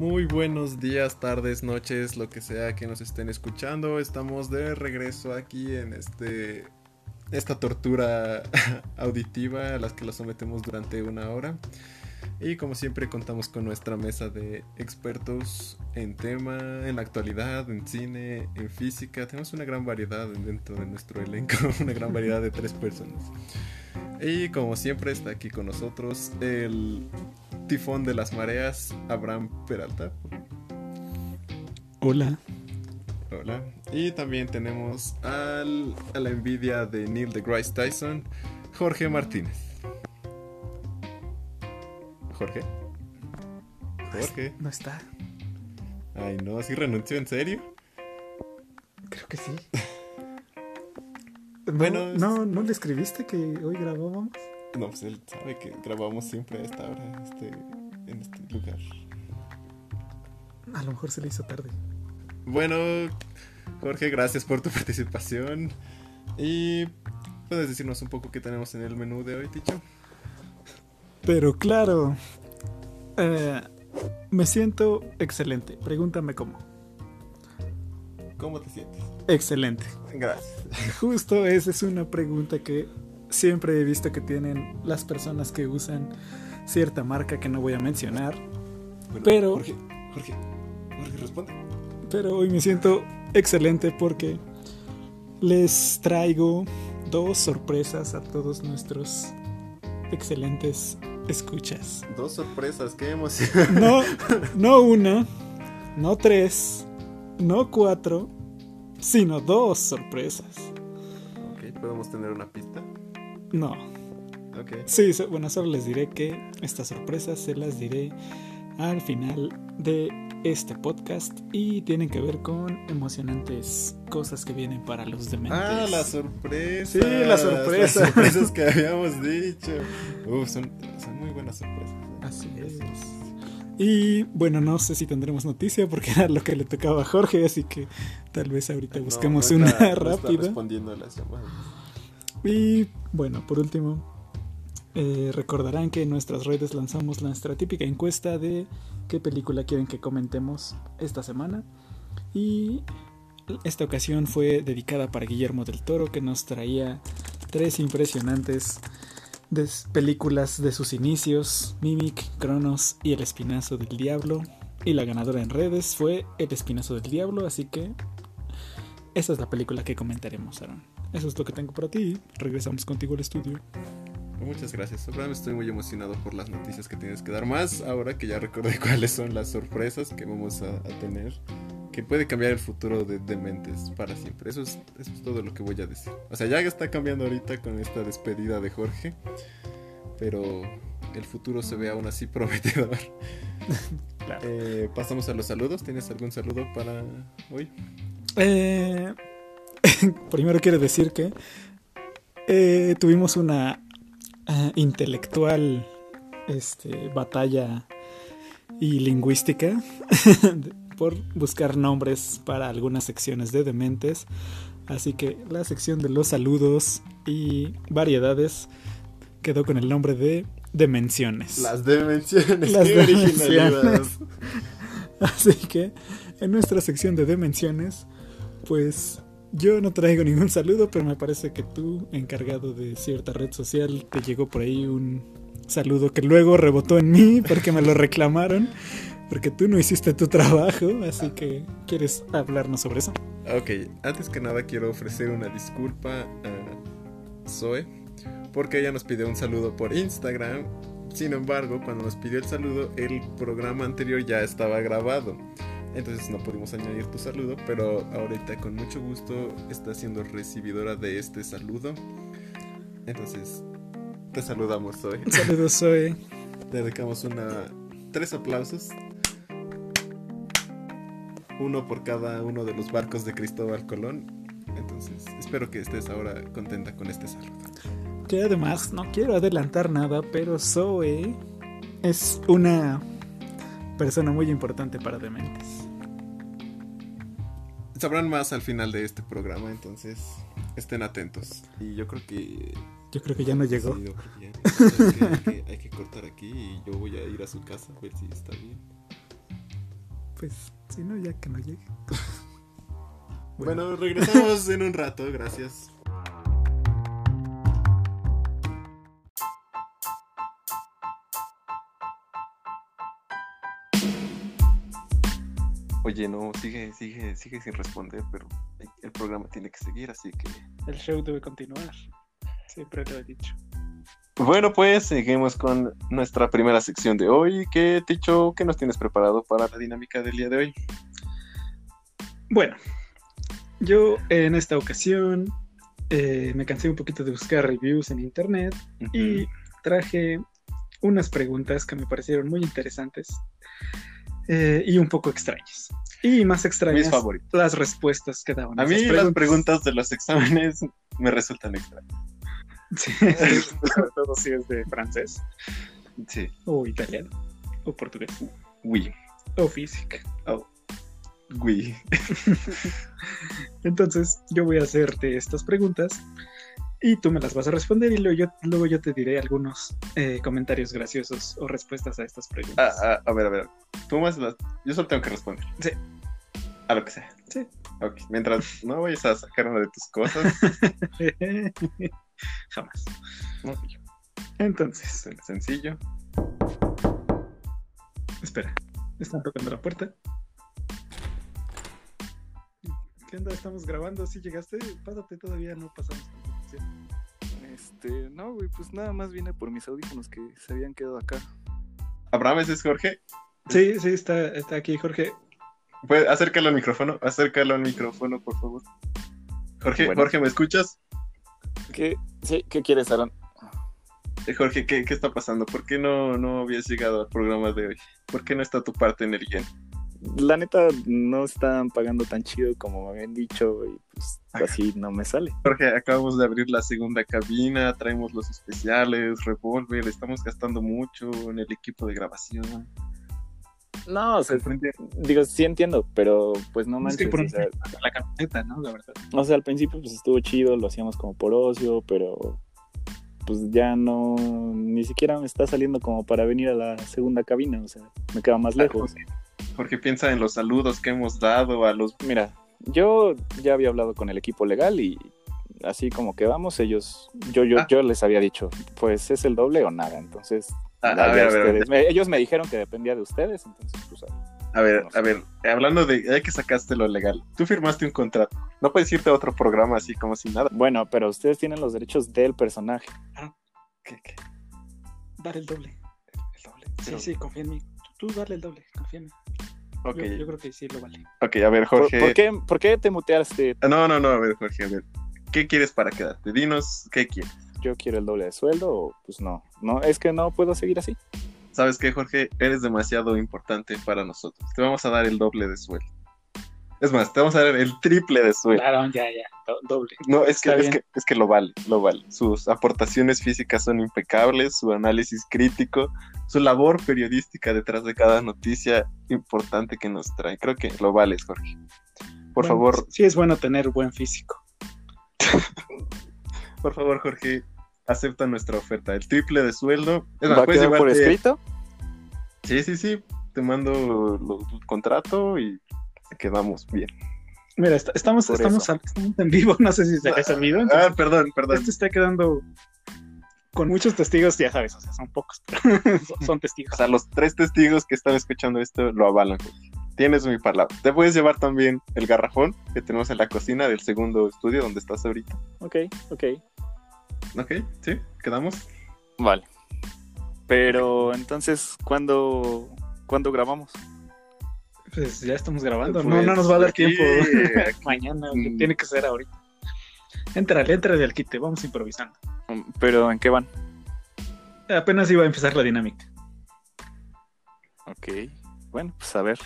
Muy buenos días, tardes, noches, lo que sea que nos estén escuchando. Estamos de regreso aquí en este esta tortura auditiva a las que la sometemos durante una hora. Y como siempre contamos con nuestra mesa de expertos en tema, en la actualidad, en cine, en física. Tenemos una gran variedad dentro de nuestro elenco, una gran variedad de tres personas. Y como siempre está aquí con nosotros el tifón de las mareas, Abraham Peralta. Hola. Hola. Y también tenemos al, a la envidia de Neil deGrasse Tyson, Jorge Martínez. Jorge. Jorge. No está. Ay, no, ¿así renunció en serio? Creo que sí. Bueno, no, no, ¿no le escribiste que hoy grabábamos? No, pues él sabe que grabamos siempre a esta hora este, en este lugar. A lo mejor se le hizo tarde. Bueno, Jorge, gracias por tu participación. Y puedes decirnos un poco qué tenemos en el menú de hoy, Ticho. Pero claro, eh, me siento excelente. Pregúntame cómo. ¿Cómo te sientes? Excelente. Gracias. Justo esa es una pregunta que siempre he visto que tienen las personas que usan cierta marca que no voy a mencionar. Bueno, Pero- Jorge, Jorge, Jorge, responde. Pero hoy me siento excelente porque les traigo dos sorpresas a todos nuestros excelentes escuchas. Dos sorpresas, qué emoción. No, no una, no tres, no cuatro, sino dos sorpresas. ok, ¿podemos tener una pista? No, Ok. sí, bueno, solo les diré que estas sorpresas se las diré al final de este podcast y tienen que ver con emocionantes cosas que vienen para los dementes. Ah, la sorpresa. Sí, la sorpresa. Las sorpresas que habíamos dicho. Uf, son, son muy buenas sorpresas. ¿eh? Así es. Y bueno, no sé si tendremos noticia porque era lo que le tocaba a Jorge, así que tal vez ahorita No, no una está- no está rápida. respondiendo a las llamadas. Y bueno, por último, eh, recordarán que en nuestras redes lanzamos nuestra típica encuesta de qué película quieren que comentemos esta semana. Y esta ocasión fue dedicada para Guillermo del Toro, que nos traía tres impresionantes películas de sus inicios, Mimic, Cronos y El Espinazo del Diablo. Y la ganadora en redes fue El Espinazo del Diablo, así que esa es la película que comentaremos, Aaron. Eso es lo que tengo para ti. Regresamos contigo al estudio. Muchas gracias. Abraham, estoy muy emocionado por las noticias que tienes que dar más. Ahora que ya recordé cuáles son las sorpresas que vamos a, a tener. Que puede cambiar el futuro de Dementes para siempre. Eso es, eso es todo lo que voy a decir. O sea, ya está cambiando ahorita con esta despedida de Jorge. Pero el futuro se ve aún así prometedor. Claro. Eh, pasamos a los saludos. ¿Tienes algún saludo para hoy? Eh, primero quiero decir que eh, tuvimos una eh, intelectual este, batalla y lingüística por buscar nombres para algunas secciones de dementes. Así que la sección de los saludos y variedades quedó con el nombre de Demenciones. Las dimensiones. Las qué. Así que en nuestra sección de Demenciones, pues yo no traigo ningún saludo, pero me parece que tú, encargado de cierta red social, te llegó por ahí un saludo que luego rebotó en mí porque me lo reclamaron, porque tú no hiciste tu trabajo, así que ¿quieres hablarnos sobre eso? Ok, antes que nada quiero ofrecer una disculpa a Zoe porque ella nos pidió un saludo por Instagram. Sin embargo, cuando nos pidió el saludo, el programa anterior ya estaba grabado. Entonces no pudimos añadir tu saludo, pero ahorita con mucho gusto está siendo recibidora de este saludo. Entonces, te saludamos, Zoe. Saludos, Zoe. Le dedicamos una tres aplausos. Uno por cada uno de los barcos de Cristóbal Colón. Entonces, espero que estés ahora contenta con este saludo. Que además no quiero adelantar nada, pero Zoe es una persona muy importante para Dementes. Sabrán más al final de este programa, entonces estén atentos. Y yo creo que. Yo creo que ya no llegó. Sí, yo creo que ya- entonces, que hay, que, hay que cortar aquí y yo voy a ir a su casa a ver si está bien. pues, si no, ya que no llegue. Bueno, regresamos en un rato, gracias. Oye, no, sigue, sigue, sigue sin responder, pero el programa tiene que seguir, así que. El show debe continuar. Siempre lo he dicho. Bueno, pues seguimos con nuestra primera sección de hoy. ¿Qué, Ticho, qué nos tienes preparado para la dinámica del día de hoy? Bueno, yo en esta ocasión eh, me cansé un poquito de buscar reviews en internet y traje unas preguntas que me parecieron muy interesantes eh, y un poco extrañas. Y más extrañas las respuestas que daban. A mí las preguntas de los exámenes me resultan extrañas. Sí, todo sí es de francés. Sí. O italiano. O portugués. Oui. O física. Oh. Oui. Entonces, yo voy a hacerte estas preguntas y tú me las vas a responder y luego yo, luego yo te diré algunos eh, comentarios graciosos o respuestas a estas preguntas. Ah, ah, a ver, a ver. Tú más las... Yo solo tengo que responder. Sí. A lo que sea. Sí. Ok. Mientras no vayas a sacar una de tus cosas. Jamás. Entonces. Sencillo. Espera. Están tocando la puerta. ¿Qué onda? Estamos grabando. ¿Sí llegaste? Pásate, todavía no pasamos. Este, no, güey, pues nada más vine por mis audífonos que se habían quedado acá. ¿Abraham, ese es Jorge? Sí, sí, está, está aquí, Jorge. Pues, acércalo al micrófono, acércalo al micrófono, por favor. Jorge, Jorge, ¿me escuchas? ¿Qué, sí, ¿qué quieres, Aaron? Eh, Jorge, ¿qué, ¿qué, está pasando? ¿Por qué no, no habías llegado al programa de hoy? ¿Por qué no está tu parte en el guion? La neta, no están pagando tan chido como me habían dicho y pues así no me sale. Jorge, acabamos de abrir la segunda cabina, traemos los especiales, Revolver, estamos gastando mucho en el equipo de grabación. No, o sea, digo, sí entiendo, pero pues no manches. Es que o sea, la camioneta, ¿no? La verdad. O sea, al principio pues estuvo chido, lo hacíamos como por ocio, pero pues ya no, ni siquiera me está saliendo como para venir a la segunda cabina, o sea, me queda más lejos. Porque piensa en los saludos que hemos dado a los... Mira, yo ya había hablado con el equipo legal y así como que vamos, ellos, yo, yo, ah. yo les había dicho, pues es el doble o nada, entonces ellos me dijeron que dependía de ustedes, entonces pues A ver, a ver, hablando de, ya que sacaste lo legal, tú firmaste un contrato, no puedes irte a otro programa así como sin nada. Bueno, pero ustedes tienen los derechos del personaje. Ah, ¿qué, qué? Dar el doble. El doble. Sí, sí, confía en mí. Tú, dale el doble, confía en mí. Okay. Yo, creo que sí lo vale. Ok, a ver, Jorge. ¿Por, qué, ¿Por qué te muteaste? No, no, no, a ver, Jorge, a ver. ¿Qué quieres para quedarte? Dinos, ¿qué quieres? yo quiero el doble de sueldo o pues no, no, es que no puedo seguir así. ¿Sabes qué, Jorge? Eres demasiado importante para nosotros. Te vamos a dar el doble de sueldo. Es más, te vamos a dar el triple de sueldo. Claro, ya, ya, doble. No, es que, es que, es que lo vale, lo vale. Sus aportaciones físicas son impecables, su análisis crítico, su labor periodística detrás de cada noticia importante que nos trae. Creo que lo vale, Jorge. Por favor. Sí es bueno tener buen físico. Por favor, Jorge, acepta nuestra oferta. El triple de sueldo. ¿Va a quedar por escrito? Sí, sí, sí. Te mando el contrato y quedamos bien. Mira, estamos, estamos, en vivo, no sé si se ha salido. Ah, perdón, perdón. Esto está quedando con muchos testigos, ya sabes, o sea, son pocos, pero son testigos. O sea, los tres testigos que están escuchando esto lo avalan. Tienes mi palabra. Te puedes llevar también el garrafón que tenemos en la cocina del segundo estudio donde estás ahorita. Ok, ok. Ok, sí, quedamos. Vale. Pero entonces, ¿cuándo, ¿cuándo grabamos? Pues ya estamos grabando, no, no pues, nos va a dar tiempo. Mañana, mm. tiene que ser ahorita. Entrale, entrale al quite, vamos improvisando. Mm, ¿Pero en qué van? Apenas iba a empezar la dinámica. Ok, bueno, pues a ver.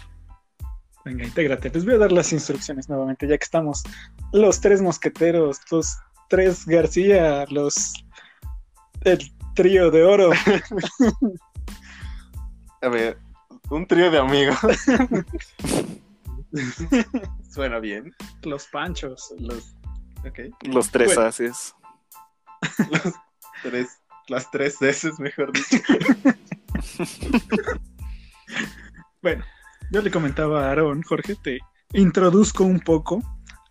Venga, intégrate. Les voy a dar las instrucciones nuevamente, ya que estamos los tres mosqueteros, los tres García, los el trío de oro. A ver, un trío de amigos. Suena bien. Los panchos, los okay. Los tres haces. Los tres, las tres veces, mejor dicho. bueno, yo le comentaba a Aaron, Jorge, te introduzco un poco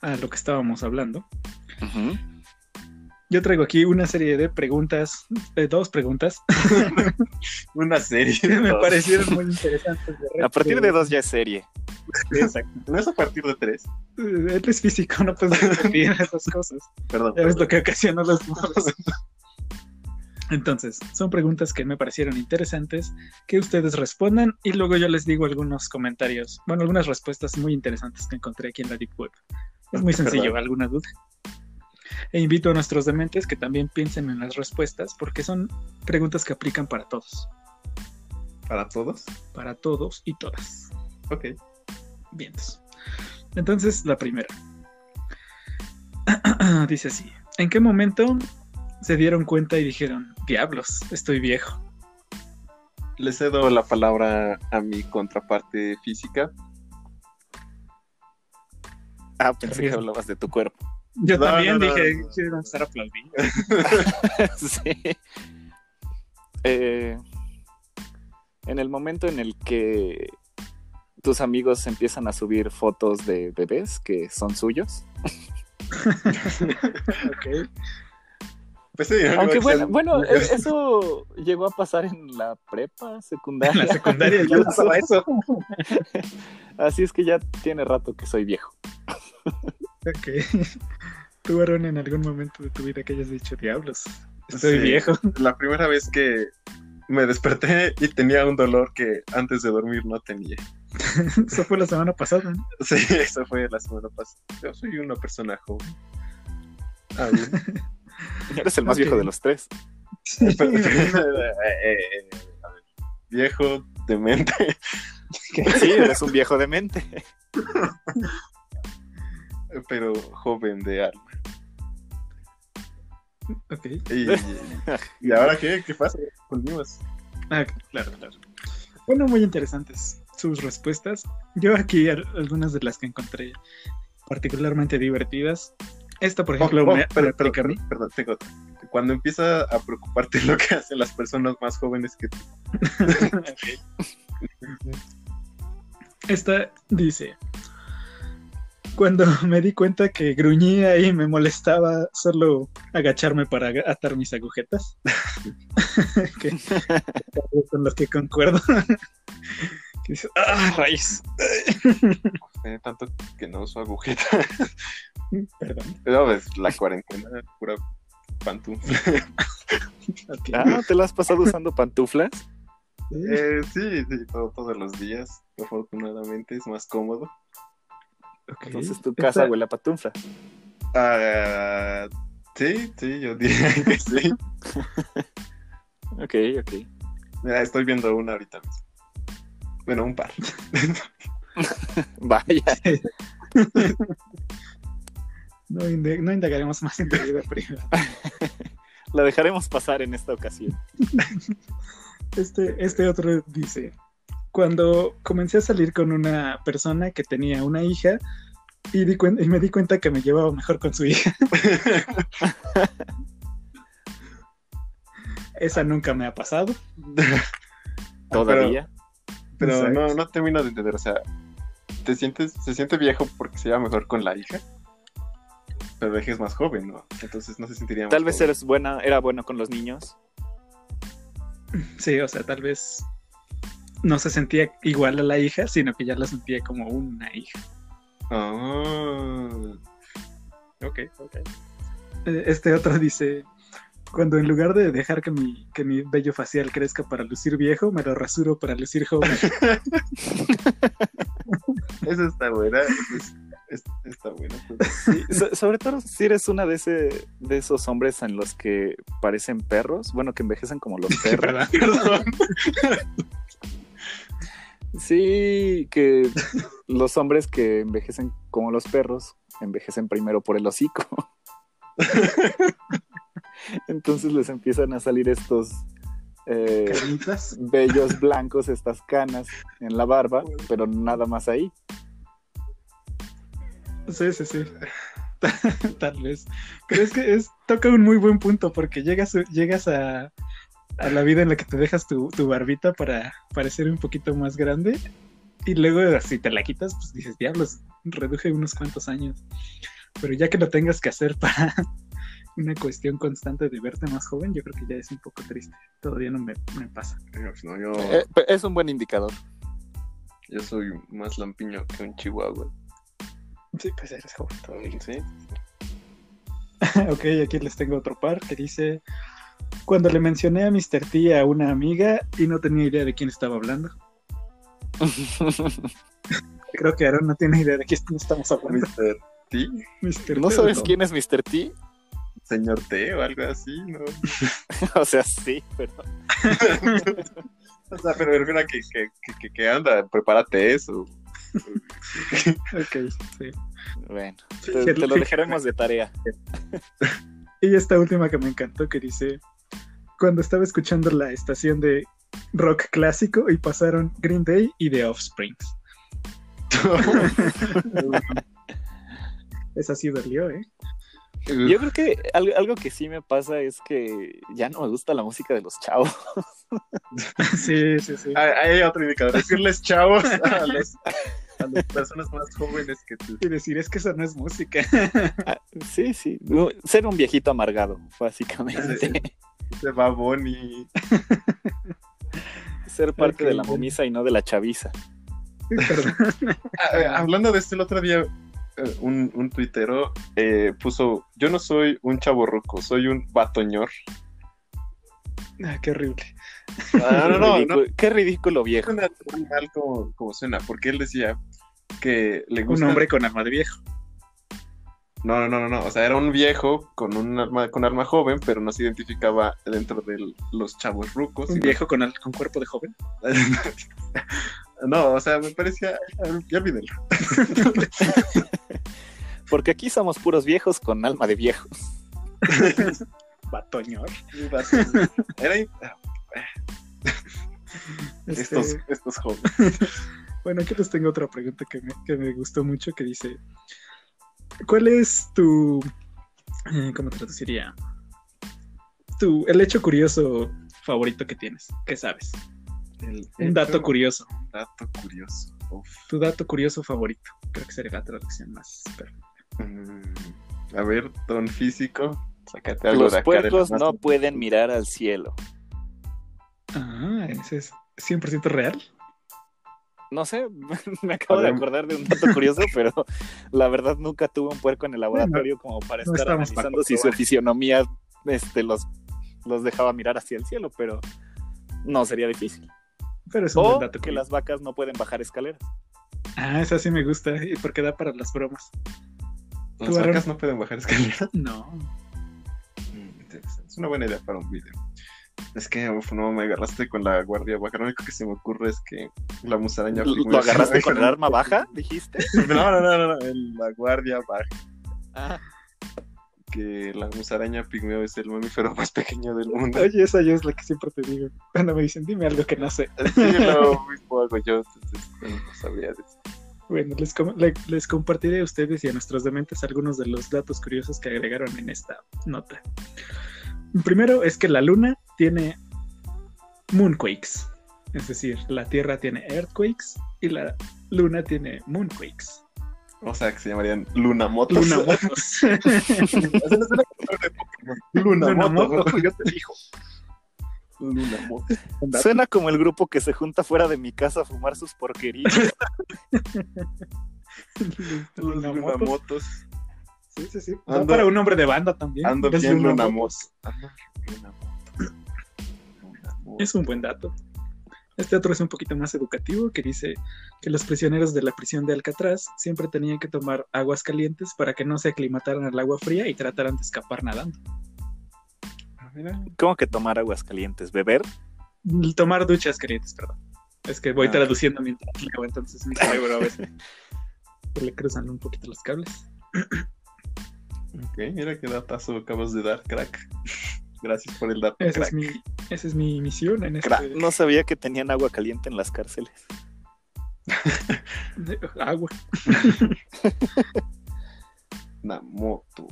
a lo que estábamos hablando. Yo traigo aquí una serie de preguntas, de dos preguntas. una serie. me parecieron muy interesantes. a partir de dos ya es serie. Exacto. No es a partir de tres. Él es físico, no puedes repetir esas cosas. Perdón. Ya ves lo que ocasionó los Entonces, son preguntas que me parecieron interesantes, que ustedes respondan y luego yo les digo algunos comentarios, bueno, algunas respuestas muy interesantes que encontré aquí en la Deep Web. Es muy sencillo, ¿alguna duda? E invito a nuestros dementes que también piensen en las respuestas porque son preguntas que aplican para todos. ¿Para todos? Para todos y todas. Ok. Bien. Entonces, la primera. Dice así. ¿En qué momento se dieron cuenta y dijeron, diablos, estoy viejo? Le cedo la palabra a mi contraparte física. Ah, pensé que hablabas de tu cuerpo. Yo también dije, quiero estar aplaudiendo. sí. Eh, en el momento en el que tus amigos empiezan a subir fotos de bebés que son suyos. ok. Pues sí, Aunque bueno, bueno, eso llegó a pasar en la prepa, secundaria. En la secundaria ya pasaba eso. Así es que ya tiene rato que soy viejo. ok. ¿Tú, Aaron, en algún momento de tu vida que hayas dicho, diablos, estoy viejo? La primera vez que me desperté y tenía un dolor que antes de dormir no tenía. eso fue la semana pasada. Sí, eso fue la semana pasada. Yo soy una persona joven. Ah, Eres el más viejo de los tres. Eh, eh, viejo, demente. Sí, eres un viejo demente. Pero joven de alma. Ok. ¿Y, ahora qué? ¿Qué pasa? Volvimos. Ah, claro, claro. Bueno, muy interesantes sus respuestas. Yo aquí algunas de las que encontré particularmente divertidas. Esta, por ejemplo, oh, me, pero, Perdón, tengo otra. Cuando empieza a preocuparte lo que hacen las personas más jóvenes que tú. Esta dice, cuando me di cuenta que gruñía y me molestaba solo agacharme para atar mis agujetas, con los que concuerdo. que dice, ¡ah, raíz! tanto que no uso agujeta. Perdón. No, pues la cuarentena, pura pantufla. Ah, ¿te la has pasado usando pantuflas? Eh, sí, sí, todos los días. Afortunadamente es más cómodo. Entonces tu casa huele a pantufla. Ah, sí, sí, yo diría que sí. ok, ok. Mira, estoy viendo una ahorita mismo. Bueno, un par. Vaya. No, indagaremos más en tu vida privada. La dejaremos pasar en esta ocasión. Este, este otro dice: Cuando comencé a salir con una persona que tenía una hija y, y me di cuenta que me llevaba mejor con su hija. Esa nunca me ha pasado. Todavía. Pero, no, no termino de entender, o sea, ¿te sientes, se siente viejo porque se lleva mejor con la hija? Pero es más joven, ¿no? Entonces no se sentiría Tal vez eres buena, era bueno con los niños. Sí, o sea, tal vez no se sentía igual a la hija, sino que ya la sentía como una hija. Ah. Ok, ok. Eh, este otro dice, cuando en lugar de dejar que mi, que mi vello facial crezca para lucir viejo, me lo rasuro para lucir joven. Eso está buena. está bueno. Pues. sobre todo si eres una de, ese, de esos hombres en los que parecen perros, bueno, que envejecen como los perros. sí, que los hombres que envejecen como los perros envejecen primero por el hocico. Entonces les empiezan a salir estos eh, bellos blancos, estas canas en la barba, pero nada más ahí. Sí, sí, sí. Tal vez. Pero es que es, toca un muy buen punto porque llegas, llegas a, a la vida en la que te dejas tu, tu, barbita para parecer un poquito más grande Y luego, si te la quitas, pues dices, diablos, reduje unos cuantos años. Pero ya que lo tengas que hacer para una cuestión constante de verte más joven, yo creo que ya es un poco triste. Todavía no me, pasa. Eh, es un buen indicador. Yo soy más lampiño que un chihuahua. Sí, pues eres joven todavía. Sí. ok, aquí les tengo otro par que dice: Cuando le mencioné a Mr. T a una amiga y no tenía idea de quién estaba hablando. Creo que Aaron no tiene idea de quién estamos hablando. Mr. T. ¿No sabes quién es Mr. T? Señor T o algo así, ¿no? o sea, sí, pero. o sea, pero mira que, que, que, anda, prepárate eso. ok, sí. Bueno, te, lo dejaremos de tarea. y esta última que me encantó, que dice: Cuando estaba escuchando la estación de rock clásico y pasaron Green Day y The Offsprings. Esa sí dolió, ¿eh? Yo creo que algo, que sí me pasa es que ya no me gusta la música de los chavos. Sí, sí, sí. Hay, otro indicador. Decirles chavos a, las personas más jóvenes que tú. Y decir, es que eso no es música. Ah, sí, sí. Ser un viejito amargado, básicamente. Se babón y. Ser parte de la momisa y no de la chaviza. Ah, hablando de esto, el otro día eh, un, un tuitero eh, puso, yo no soy un chavo ruco, soy un batoñor. Ah, qué horrible. Ah, no, no, Qué ridículo viejo. Suena mal como, como, suena, porque él decía que le gusta... Un hombre con arma de viejo. No, no, no, no, o sea, era un viejo con un arma, con arma joven, pero no se identificaba dentro de los chavos rucos. ¿Un viejo con, con cuerpo de joven? No, o sea, me parecía. Ya olvídenlo. Porque aquí somos puros viejos con alma de viejos. Batoñor. Era. Este estos, estos jóvenes. Bueno, aquí les tengo otra pregunta que me, que me gustó mucho que dice: ¿Cuál es tu. Eh, ¿Cómo traduciría? Tu, el hecho curioso favorito que tienes, ¿qué sabes? un dato curioso. Un dato curioso. Tu dato curioso favorito. Creo que sería la traducción más perfecta. Mm, a ver, don físico, sácate algo Los puercos no pueden mirar al cielo. Ah, ese es 100% real. No sé, me acabo de acordar de un dato curioso, pero la verdad nunca tuve un puerco en el laboratorio como para estar analizando si su fisionomía este, los, los dejaba mirar hacia el cielo, pero no sería difícil. Pero es un o que las vacas no pueden bajar escaleras. Ah, esa sí me gusta, porque da para las bromas. ¿Las vacas no pueden bajar escaleras? No. Mm, es una buena idea para un video. Es que no me agarraste con la guardia baja. Lo único que se me ocurre es que la musaraña. ¿Lo, agarraste con el arma baja? ¿Dijiste? No, no, no, no, la guardia baja. Ah que la musaraña pigmeo es el mamífero más pequeño del mundo. Oye, esa yo es la que siempre te digo. Cuando me dicen, dime algo que no sé. Sí, lo mismo hago yo, entonces no sabría decir. Bueno, les, les, compartiré a ustedes y a nuestros dementes algunos de los datos curiosos que agregaron en esta nota. Primero es que la luna tiene moonquakes, es decir, la Tierra tiene earthquakes y la luna tiene moonquakes. O sea, que se llamarían Lunamotos. Lunamotos. Lunamotos. Yo te dijo. Lunamotos. Suena como el grupo que se junta fuera de mi casa a fumar sus porquerías. Los Lunamotos. Sí, sí, sí. Ando, para un nombre de banda también. Ando bien Lunamotos. Es un buen dato. Este otro es un poquito más educativo, que dice que los prisioneros de la prisión de Alcatraz siempre tenían que tomar aguas calientes para que no se aclimataran al agua fría y trataran de escapar nadando. Ah, ¿Cómo que tomar aguas calientes? ¿Beber? Tomar duchas calientes, perdón. Es que voy ah. traduciendo mientras leo, entonces mi cerebro a veces le cruzan un poquito los cables. ok, mira qué datazo acabas de dar, crack. Gracias por el dato. Esa, es mi, esa es mi misión en este... No sabía que tenían agua caliente en las cárceles. agua. Una moto.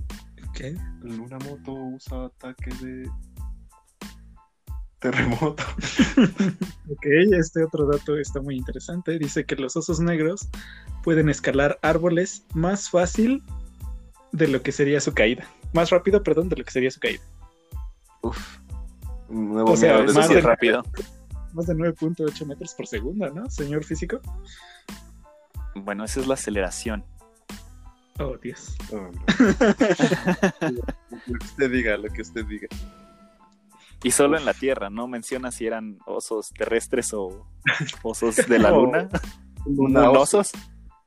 ¿Qué? Una moto usa ataque de terremoto. Ok, este otro dato está muy interesante. Dice que los osos negros pueden escalar árboles más fácil de lo que sería su caída. Más rápido, perdón, de lo que sería su caída. Uf. Nuevo o sea, más de, rápido. Más de 9.8 metros por segundo, ¿no, señor físico? Bueno, esa es la aceleración. Oh, Dios. Oh, lo que usted diga, lo que usted diga. Y solo en la Tierra, no menciona si eran osos terrestres o osos de la Luna. Lunosos.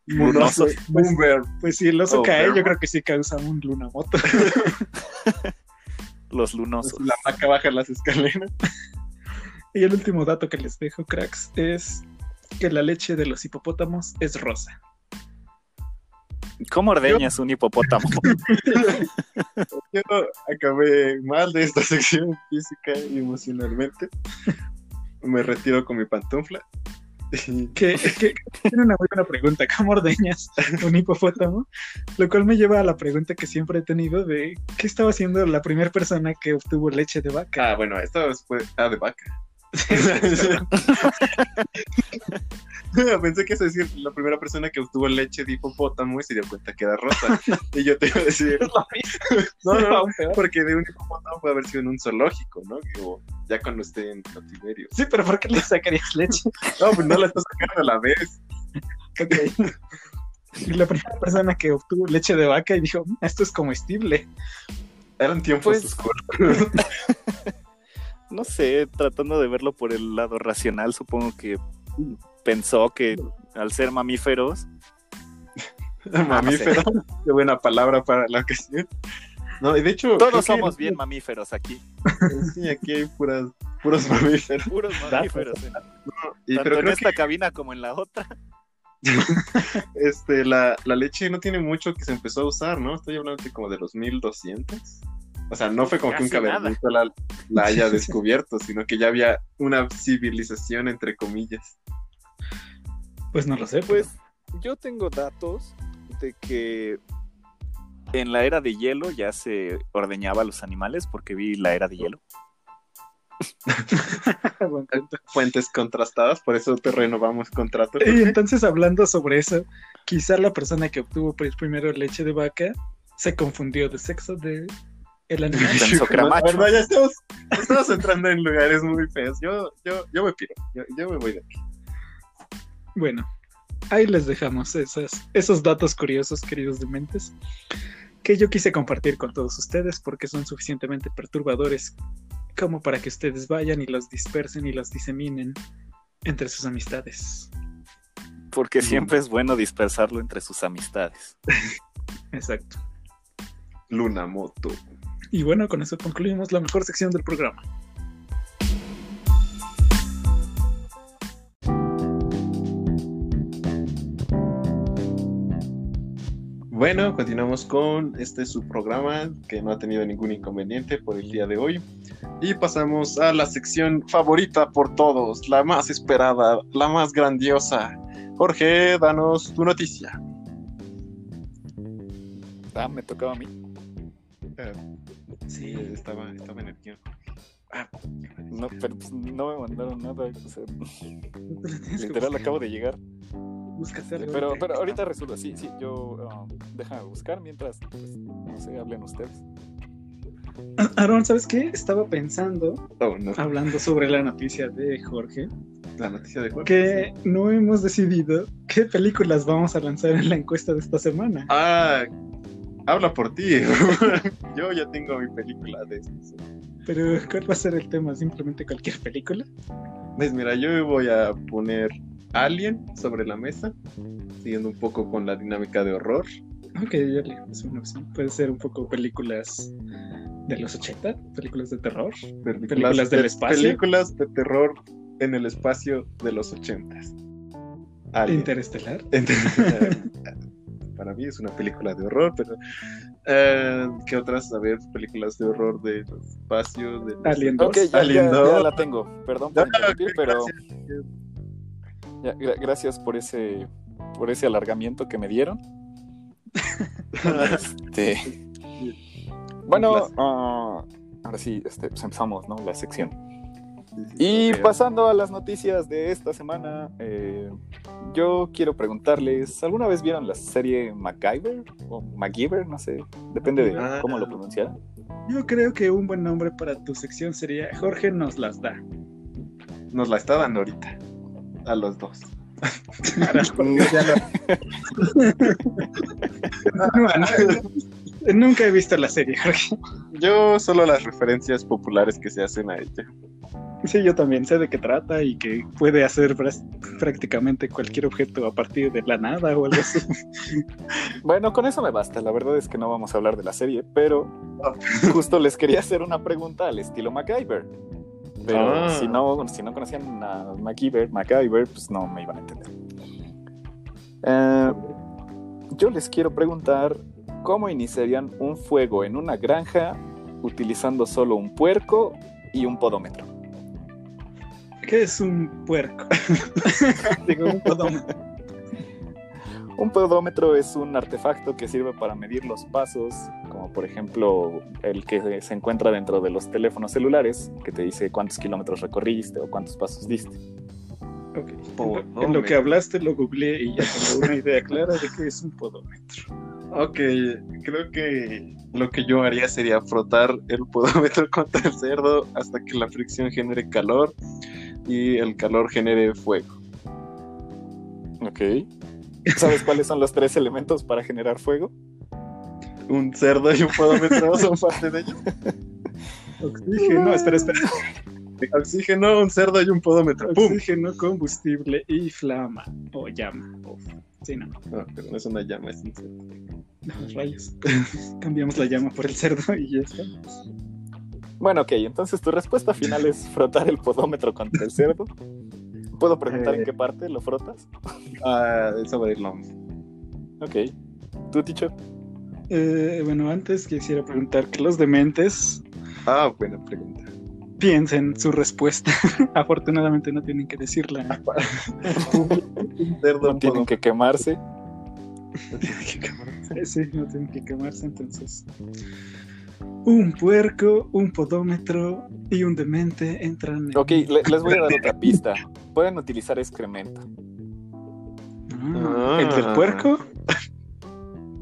Lunosos. Pues, pues, si el oso cae, yo creo que sí causa un lunamoto. Los lunosos. La vaca baja las escaleras. Y el último dato que les dejo, cracks, es que la leche de los hipopótamos es rosa. ¿Cómo ordeñas un hipopótamo? Yo acabé mal de esta sección física y emocionalmente. Me retiro con mi pantufla. Que, tiene una muy buena pregunta. ¿Cómo ordeñas un hipopótamo? Lo cual me lleva a la pregunta que siempre he tenido de ¿qué estaba haciendo la primera persona que obtuvo leche de vaca? Ah, bueno, esto fue ah, de vaca. Pensé que es decir la primera persona que obtuvo leche de hipopótamo y se dio cuenta que era rosa. y yo te iba a decir. no, no, porque de un hipopótamo puede haber sido en un zoológico, ¿no? ya cuando esté en cautiverio. Sí, pero ¿por qué le sacarías leche? no, pues no la estás sacando a la vez. Ok. Y la primera persona que obtuvo leche de vaca y dijo, mm, esto es comestible. Eran tiempos pues... oscuros no sé, tratando de verlo por el lado racional, supongo que pensó que al ser mamíferos. mamíferos, qué buena palabra para la ocasión. No, y de hecho. Todos somos bien mamíferos aquí. Sí, aquí hay puras, puros mamíferos. Puros mamíferos. y, Tanto en esta cabina como en la otra. este, la, la, leche no tiene mucho que se empezó a usar, ¿no? Estoy hablando de como de los 1200. O sea, no fue como que un cavernícola la, la, haya descubierto, sino que ya había una civilización, entre comillas. Pues no lo sé. Pues yo tengo datos de que en la era de hielo ya se ordeñaba a los animales porque vi la era de hielo. Fuentes contrastadas, por eso te renovamos contrato. Y entonces hablando sobre eso, quizá la persona que obtuvo pues, primero leche de vaca se confundió de sexo de el animal. Bueno, ya estamos, estamos, entrando en lugares muy feos. Yo, yo, yo me piro, yo, me voy de aquí. Bueno, ahí les dejamos esas, esos datos curiosos, queridos dementes, que yo quise compartir con todos ustedes porque son suficientemente perturbadores como para que ustedes vayan y los dispersen y los diseminen entre sus amistades. Porque siempre es bueno dispersarlo entre sus amistades. Exacto. Luna Moto. Y bueno, con eso concluimos la mejor sección del programa. Bueno, continuamos con este subprograma que no ha tenido ningún inconveniente por el día de hoy. Y pasamos a la sección favorita por todos, la más esperada, la más grandiosa. Jorge, danos tu noticia. Ah, me tocaba a mí. Eh, Sí, estaba, estaba en el guion. Ah, no, pero pues, no me mandaron nada. O sea, literal, acabo de llegar. Búscate algo. Pero, pero ahorita resuelvo. Sí, sí, yo. Um, déjame buscar mientras, pues, no sé, hablen ustedes. Aaron, ¿sabes qué? Estaba pensando, oh, hablando sobre la noticia de Jorge. La noticia de Jorge. Que no hemos decidido qué películas vamos a lanzar en la encuesta de esta semana. Ah, habla por ti. Yo ya tengo mi película de eso. Pero, ¿cuál va a ser el tema? ¿Simplemente cualquier película? Pues mira, yo voy a poner Alien sobre la mesa, siguiendo un poco con la dinámica de horror. Ok, Alien es una opción. Puede ser un poco películas de los 80, películas de terror, películas, del espacio. Películas de terror en el espacio de los 80. Interestelar. Interestelar. Para mí es una película de horror, pero eh, ¿qué otras? A ver, películas de horror de espacio, de Alien 2. ya, Alien 2. Ya, la tengo, perdón por interrumpir, pero gracias. por ese por ese alargamiento que me dieron. este... Bueno, uh, ahora sí, este, pues empezamos, ¿no? La sección. Y pasando a las noticias de esta semana, eh, yo quiero preguntarles, ¿alguna vez vieron la serie MacGyver? O MacGyver, no sé, depende de ah. cómo lo pronunciaran. Yo creo que un buen nombre para tu sección sería Jorge nos las da. Nos la está dando ahorita, a los dos. Nunca he visto la serie, Jorge. Yo solo las referencias populares que se hacen a ella. Sí, yo también sé de qué trata y que puede hacer prácticamente cualquier objeto a partir de la nada o algo así. bueno, con eso me basta. La verdad es que no vamos a hablar de la serie, pero justo les quería hacer una pregunta al estilo MacGyver. Pero ah. si, no, si no conocían a MacGyver, MacGyver, pues no me iban a entender. Eh, yo les quiero preguntar cómo iniciarían un fuego en una granja utilizando solo un puerco y un podómetro. ¿Qué es un puerco? Digo, un podómetro. Un podómetro es un artefacto que sirve para medir los pasos, como por ejemplo el que se encuentra dentro de los teléfonos celulares, que te dice cuántos kilómetros recorriste o cuántos pasos diste. Ok. En, lo que hablaste lo googleé y ya tengo una idea clara de qué es un podómetro. Ok, creo que lo que yo haría sería frotar el podómetro contra el cerdo hasta que la fricción genere calor y el calor genere fuego. Ok. ¿Sabes cuáles son los tres elementos para generar fuego? Un cerdo y un podómetro son parte de ellos. Oxígeno, espera, espera. Oxígeno, un cerdo y un podómetro. Oxígeno, combustible y flama o llama. Sí, no. No, pero no es una llama, es un cerdo. No, rayos. Cambiamos la llama por el cerdo y ya está. Bueno, ok, entonces tu respuesta final es frotar el podómetro contra el cerdo. ¿Puedo preguntar en eh. qué parte lo frotas? Ah, sobre el lomo. Ok. ¿Tú, teacher? Eh, bueno, antes quisiera preguntar que los dementes. Ah, buena pregunta. Piensen su respuesta. Afortunadamente no tienen que decirla. no tienen que quemarse. No tienen que quemarse. Sí, no tienen que quemarse, entonces un puerco, un podómetro y un demente entran. En... Ok, les voy a dar otra pista. Pueden utilizar excremento. Ah, ¿El del puerco?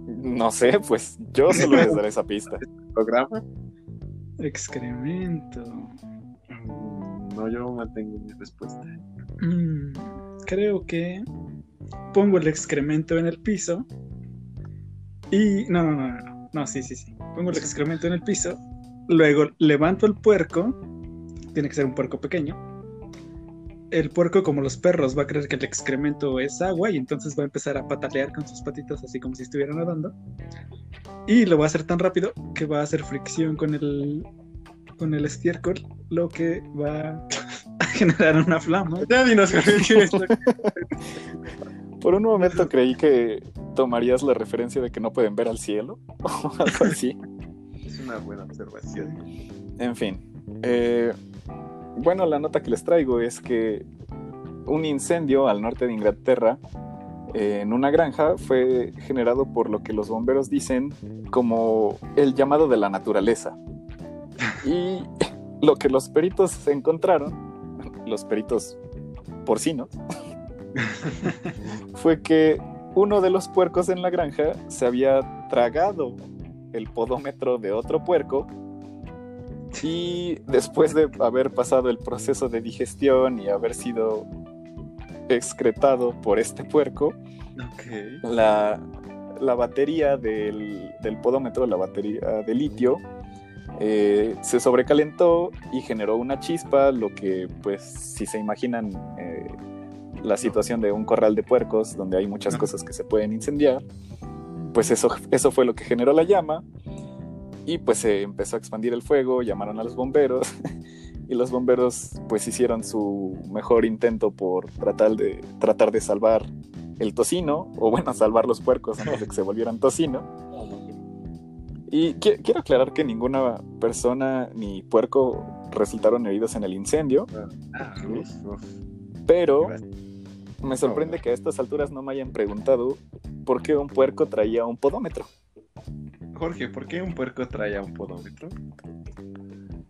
No sé, pues yo solo les daré esa pista. ¿Programa? Excremento. No, yo mantengo mi respuesta. Mm, creo que pongo el excremento en el piso. Y. No, no, no, no. No, sí, sí, sí pongo el excremento en el piso, luego levanto el puerco, tiene que ser un puerco pequeño. El puerco, como los perros, va a creer que el excremento es agua y entonces va a empezar a patalear con sus patitas así como si estuviera nadando. Y lo va a hacer tan rápido que va a hacer fricción con el, con el estiércol, lo que va a generar una flama. Por un momento creí que tomarías la referencia de que no pueden ver al cielo o algo así. Es una buena observación. En fin. Eh, bueno, la nota que les traigo es que un incendio al norte de Inglaterra en una granja fue generado por lo que los bomberos dicen como el llamado de la naturaleza. Y lo que los peritos encontraron, los peritos porcinos, fue que uno de los puercos en la granja se había tragado el podómetro de otro puerco y después de haber pasado el proceso de digestión y haber sido excretado por este puerco, la, batería del, podómetro, la batería de litio, eh, se sobrecalentó y generó una chispa, lo que pues si se imaginan eh, la situación de un corral de puercos donde hay muchas cosas que se pueden incendiar, pues eso, eso fue lo que generó la llama y pues se empezó a expandir el fuego, llamaron a los bomberos y los bomberos pues hicieron su mejor intento por tratar de, tratar de salvar el tocino, o bueno, salvar los puercos antes de que se volvieran tocino. Y quiero aclarar que ninguna persona ni puerco resultaron heridos en el incendio. Ah, pero me sorprende que a estas alturas no me hayan preguntado por qué un puerco traía un podómetro. Jorge, ¿por qué un puerco traía un podómetro?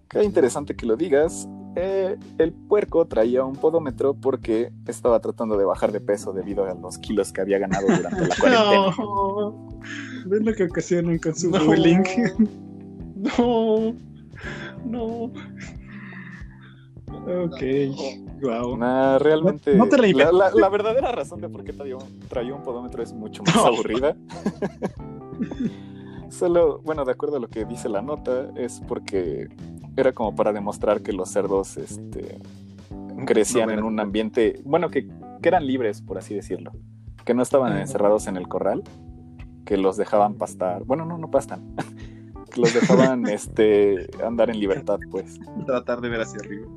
Qué interesante que lo digas. Eh, el puerco traía un podómetro porque estaba tratando de bajar de peso debido a los kilos que había ganado durante la cuarentena. No. ¿Ven lo que ocasionan con su bullying? No, no. Ok, wow. Nah, realmente. No te la la, la- la verdadera razón de por qué traía un, traía un podómetro es mucho más No. aburrida. Solo, bueno, de acuerdo a lo que dice la nota, es porque era como para demostrar que los cerdos este, crecían en un ambiente, bueno, que, que eran libres, por así decirlo. Que no estaban encerrados en el corral, que los dejaban pastar. Bueno, no, no pastan. que los dejaban este, andar en libertad, pues. Tratar de ver hacia arriba.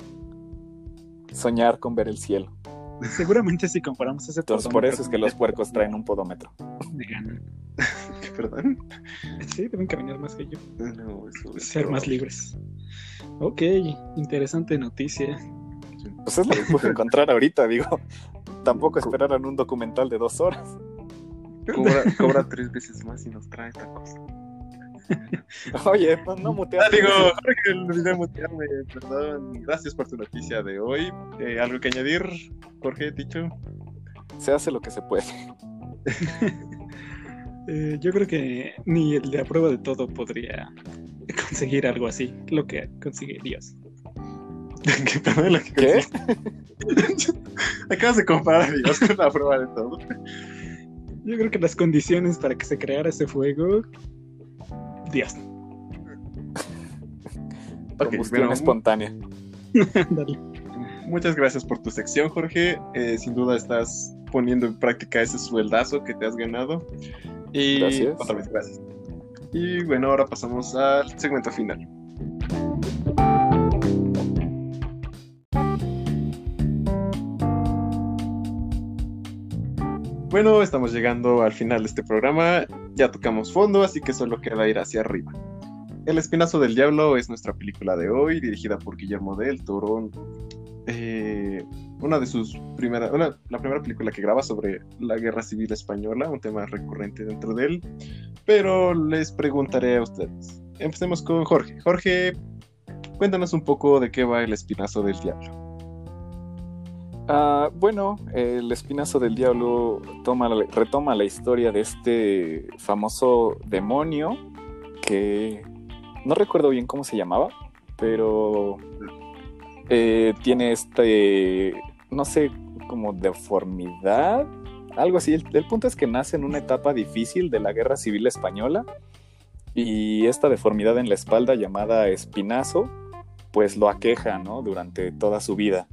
Soñar con ver el cielo. Seguramente si comparamos ese Entonces, por eso es que los puercos traen un podómetro. Me ganan. ¿Perdón? Sí, deben caminar más que yo. No, eso es Ser más libres. Ok, interesante noticia. Pues es lo que pude encontrar ahorita, digo. Tampoco esperaran un documental de dos horas. Cobra, cobra tres veces más y nos trae tacos. Oye, no, no muteas. Ah, digo, Jorge, olvidé mutearme, perdón. Gracias por tu noticia de hoy. Eh, ¿Algo que añadir, Jorge, dicho? Se hace lo que se puede. Eh, yo creo que ni el de a prueba de todo podría conseguir algo así, lo que consigue Dios. ¿Qué perdón, lo que ¿Qué? Acabas de comparar a Dios con la prueba de todo. Yo creo que las condiciones para que se creara ese fuego, Dios. Ok, Combustión bueno, espontánea. Dale. Muchas gracias por tu sección, Jorge. Eh, sin duda estás poniendo en práctica ese sueldazo que te has ganado. Y Gracias. otra vez, gracias. Y bueno, ahora pasamos al segmento final. Bueno, estamos llegando al final de este programa. Ya tocamos fondo, así que solo queda ir hacia arriba. El Espinazo del Diablo es nuestra película de hoy, dirigida por Guillermo del Toro. Eh, una de sus primeras, una- la primera película que graba sobre la guerra civil española, un tema recurrente dentro de él. Pero les preguntaré a ustedes. Empecemos con Jorge. Jorge, cuéntanos un poco de qué va el Espinazo del Diablo. Ah, bueno, el espinazo del diablo retoma la historia de este famoso demonio que no recuerdo bien cómo se llamaba, pero eh, tiene este, no sé, como deformidad, algo así. El, el punto es que nace en una etapa difícil de la guerra civil española y esta deformidad en la espalda llamada espinazo, pues lo aqueja, ¿no? Durante toda su vida.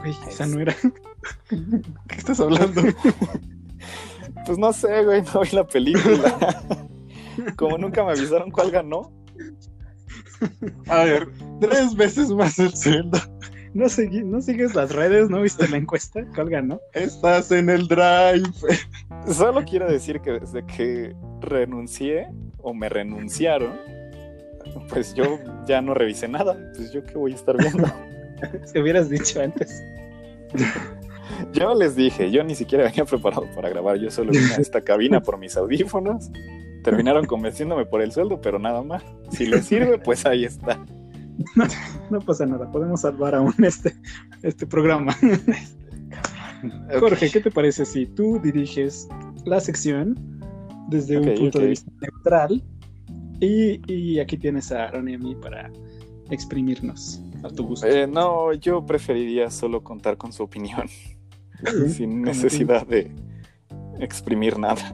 Güey, esa no era. ¿Qué estás hablando? Pues no sé, güey, no vi la película. Como nunca me avisaron cuál ganó. A ver, tres veces más el sueldo. No, segui- no sigues las redes, ¿no viste la encuesta? ¿Cuál ganó? Estás en el drive. Solo quiero decir que desde que renuncié o me renunciaron, pues yo ya no revisé nada. Pues yo qué voy a estar viendo. Si hubieras dicho antes. Yo les dije, yo ni siquiera venía preparado para grabar. Yo solo vine a esta cabina por mis audífonos. Terminaron convenciéndome por el sueldo, pero nada más. Si les sirve, pues ahí está. No pasa nada, podemos salvar aún este, este programa. Jorge, ¿qué te parece si tú diriges la sección desde un punto de vista neutral? Y, y aquí tienes a Aaron y a mí para exprimirnos a tu gusto. Eh, no, yo preferiría solo contar con su opinión, sin necesidad de exprimir nada.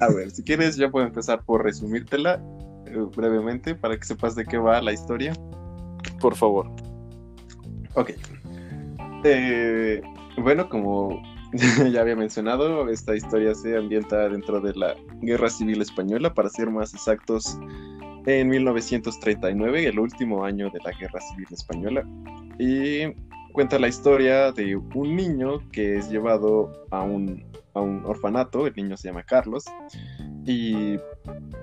A ver, si quieres, ya puedo empezar por resumírtela eh, brevemente para que sepas de qué va la historia. Por favor. Ok. Eh, bueno, como ya había mencionado, esta historia se ambienta dentro de la Guerra Civil Española, para ser más exactos, en 1939, el último año de la Guerra Civil Española. Y cuenta la historia de un niño que es llevado a un, a un orfanato, el niño se llama Carlos, y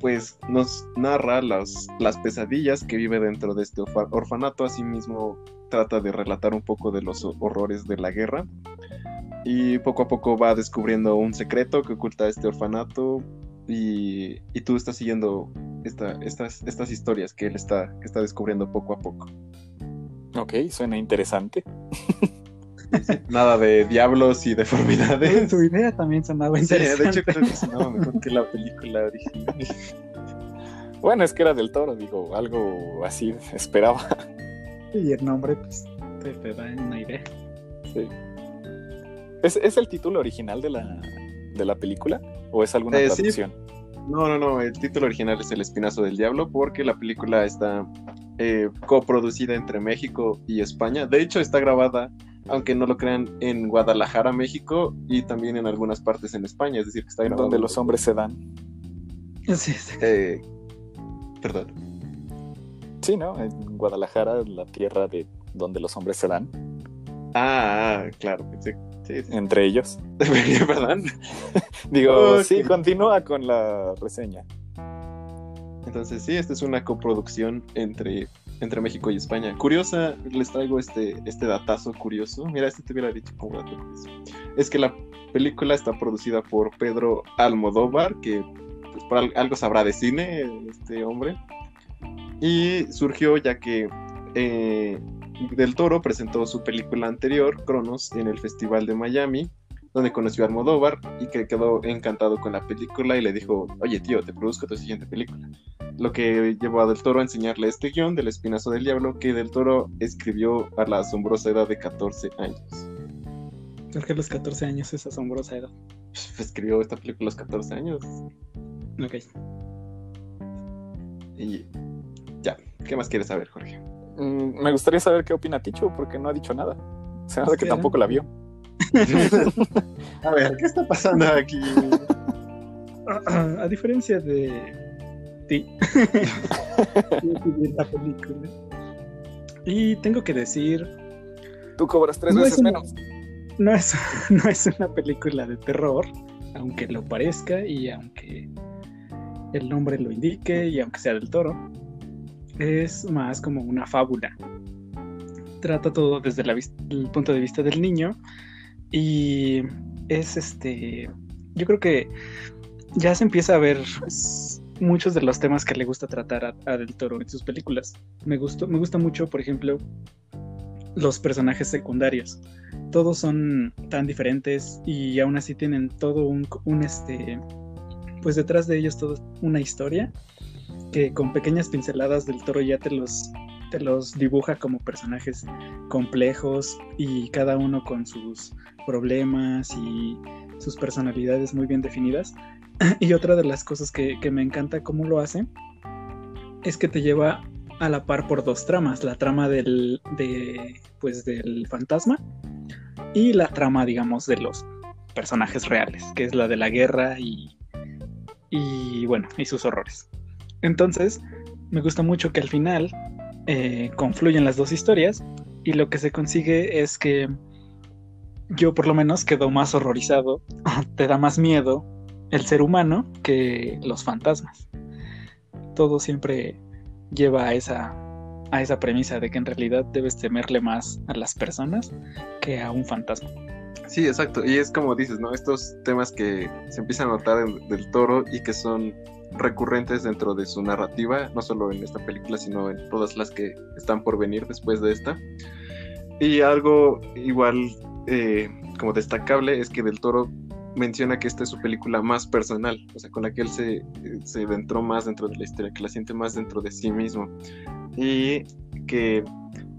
pues nos narra las, las pesadillas que vive dentro de este orfa- orfanato, asimismo trata de relatar un poco de los horrores de la guerra y poco a poco va descubriendo un secreto que oculta este orfanato y, y tú estás siguiendo esta- estas, estas historias que él está, que está descubriendo poco a poco. Ok, suena interesante. Nada de diablos y deformidades. Tu idea también sonaba interesante. de hecho creo que sonaba mejor que la película original. Bueno, es que era del toro, digo, algo así esperaba. Y el nombre, pues, te, da una idea. Sí. ¿Es, el título original de la, de la película? ¿O es alguna eh, traducción? No, no, no. El título original es El Espinazo del Diablo porque la película está eh, coproducida entre México y España. De hecho, está grabada, aunque no lo crean, en Guadalajara, México y también en algunas partes en España. Es decir, que está grabada. Donde los hombres se dan. Sí, sí. Eh, perdón. Sí, ¿no? En Guadalajara, la tierra de donde los hombres se dan. Ah, claro, sí, Entre ellos. ¿Perdón? Digo, sí, continúa con la reseña. Entonces, sí, esta es una coproducción entre, entre México y España. Curiosa, les traigo este, este datazo curioso. Mira, este te hubiera dicho como dato curioso. Es que la película está producida por Pedro Almodóvar, que pues, por algo sabrá de cine este hombre. Y surgió ya que eh, Del Toro presentó su película anterior, Cronos, en el Festival de Miami, donde conoció a Almodóvar y que quedó encantado con la película y le dijo, oye tío, te produzco tu siguiente película. Lo que llevó a Del Toro a enseñarle este guion del Espinazo del Diablo que Del Toro escribió a la asombrosa edad de 14 años. ¿Por qué los 14 años es asombrosa edad? Escribió esta película a los 14 años. Ok. Y ya, ¿qué más quieres saber, Jorge? Mm, me gustaría saber qué opina Ticho, porque no ha dicho nada. Se nada que tampoco la vio. a ver, ¿qué está pasando aquí? A diferencia de ti, la película. Y tengo que decir. Tú cobras tres veces menos. No es, no es una película de terror, aunque lo parezca y aunque el nombre lo indique y aunque sea del toro es más como una fábula. Trata todo desde el punto de vista del niño y es este, yo creo que ya se empieza a ver muchos de los temas que le gusta tratar a, Del Toro en sus películas. Me gustó, me gusta mucho, por ejemplo, los personajes secundarios. Todos son tan diferentes y aún así tienen todo un, un este, pues detrás de ellos toda una historia que con pequeñas pinceladas del toro ya te los, te los dibuja como personajes complejos y cada uno con sus problemas y sus personalidades muy bien definidas. Y otra de las cosas que, me encanta cómo lo hace es que te lleva a la par por dos tramas, la trama del, de, pues, del fantasma y la trama, digamos, de los personajes reales, que es la de la guerra y, y bueno, y sus horrores. Entonces, me gusta mucho que al final eh, confluyen las dos historias y lo que se consigue es que yo por lo menos quedo más horrorizado, te da más miedo el ser humano que los fantasmas. Todo siempre lleva a esa, a esa premisa de que en realidad debes temerle más a las personas que a un fantasma. Sí, exacto. Y es como dices, ¿no? Estos temas que se empiezan a notar del toro y que son recurrentes dentro de su narrativa, no solo en esta película, sino en todas las que están por venir después de esta. Y algo igual eh, como destacable es que Del Toro menciona que esta es su película más personal, o sea, con la que él se, se adentró más dentro de la historia, que la siente más dentro de sí mismo. Y que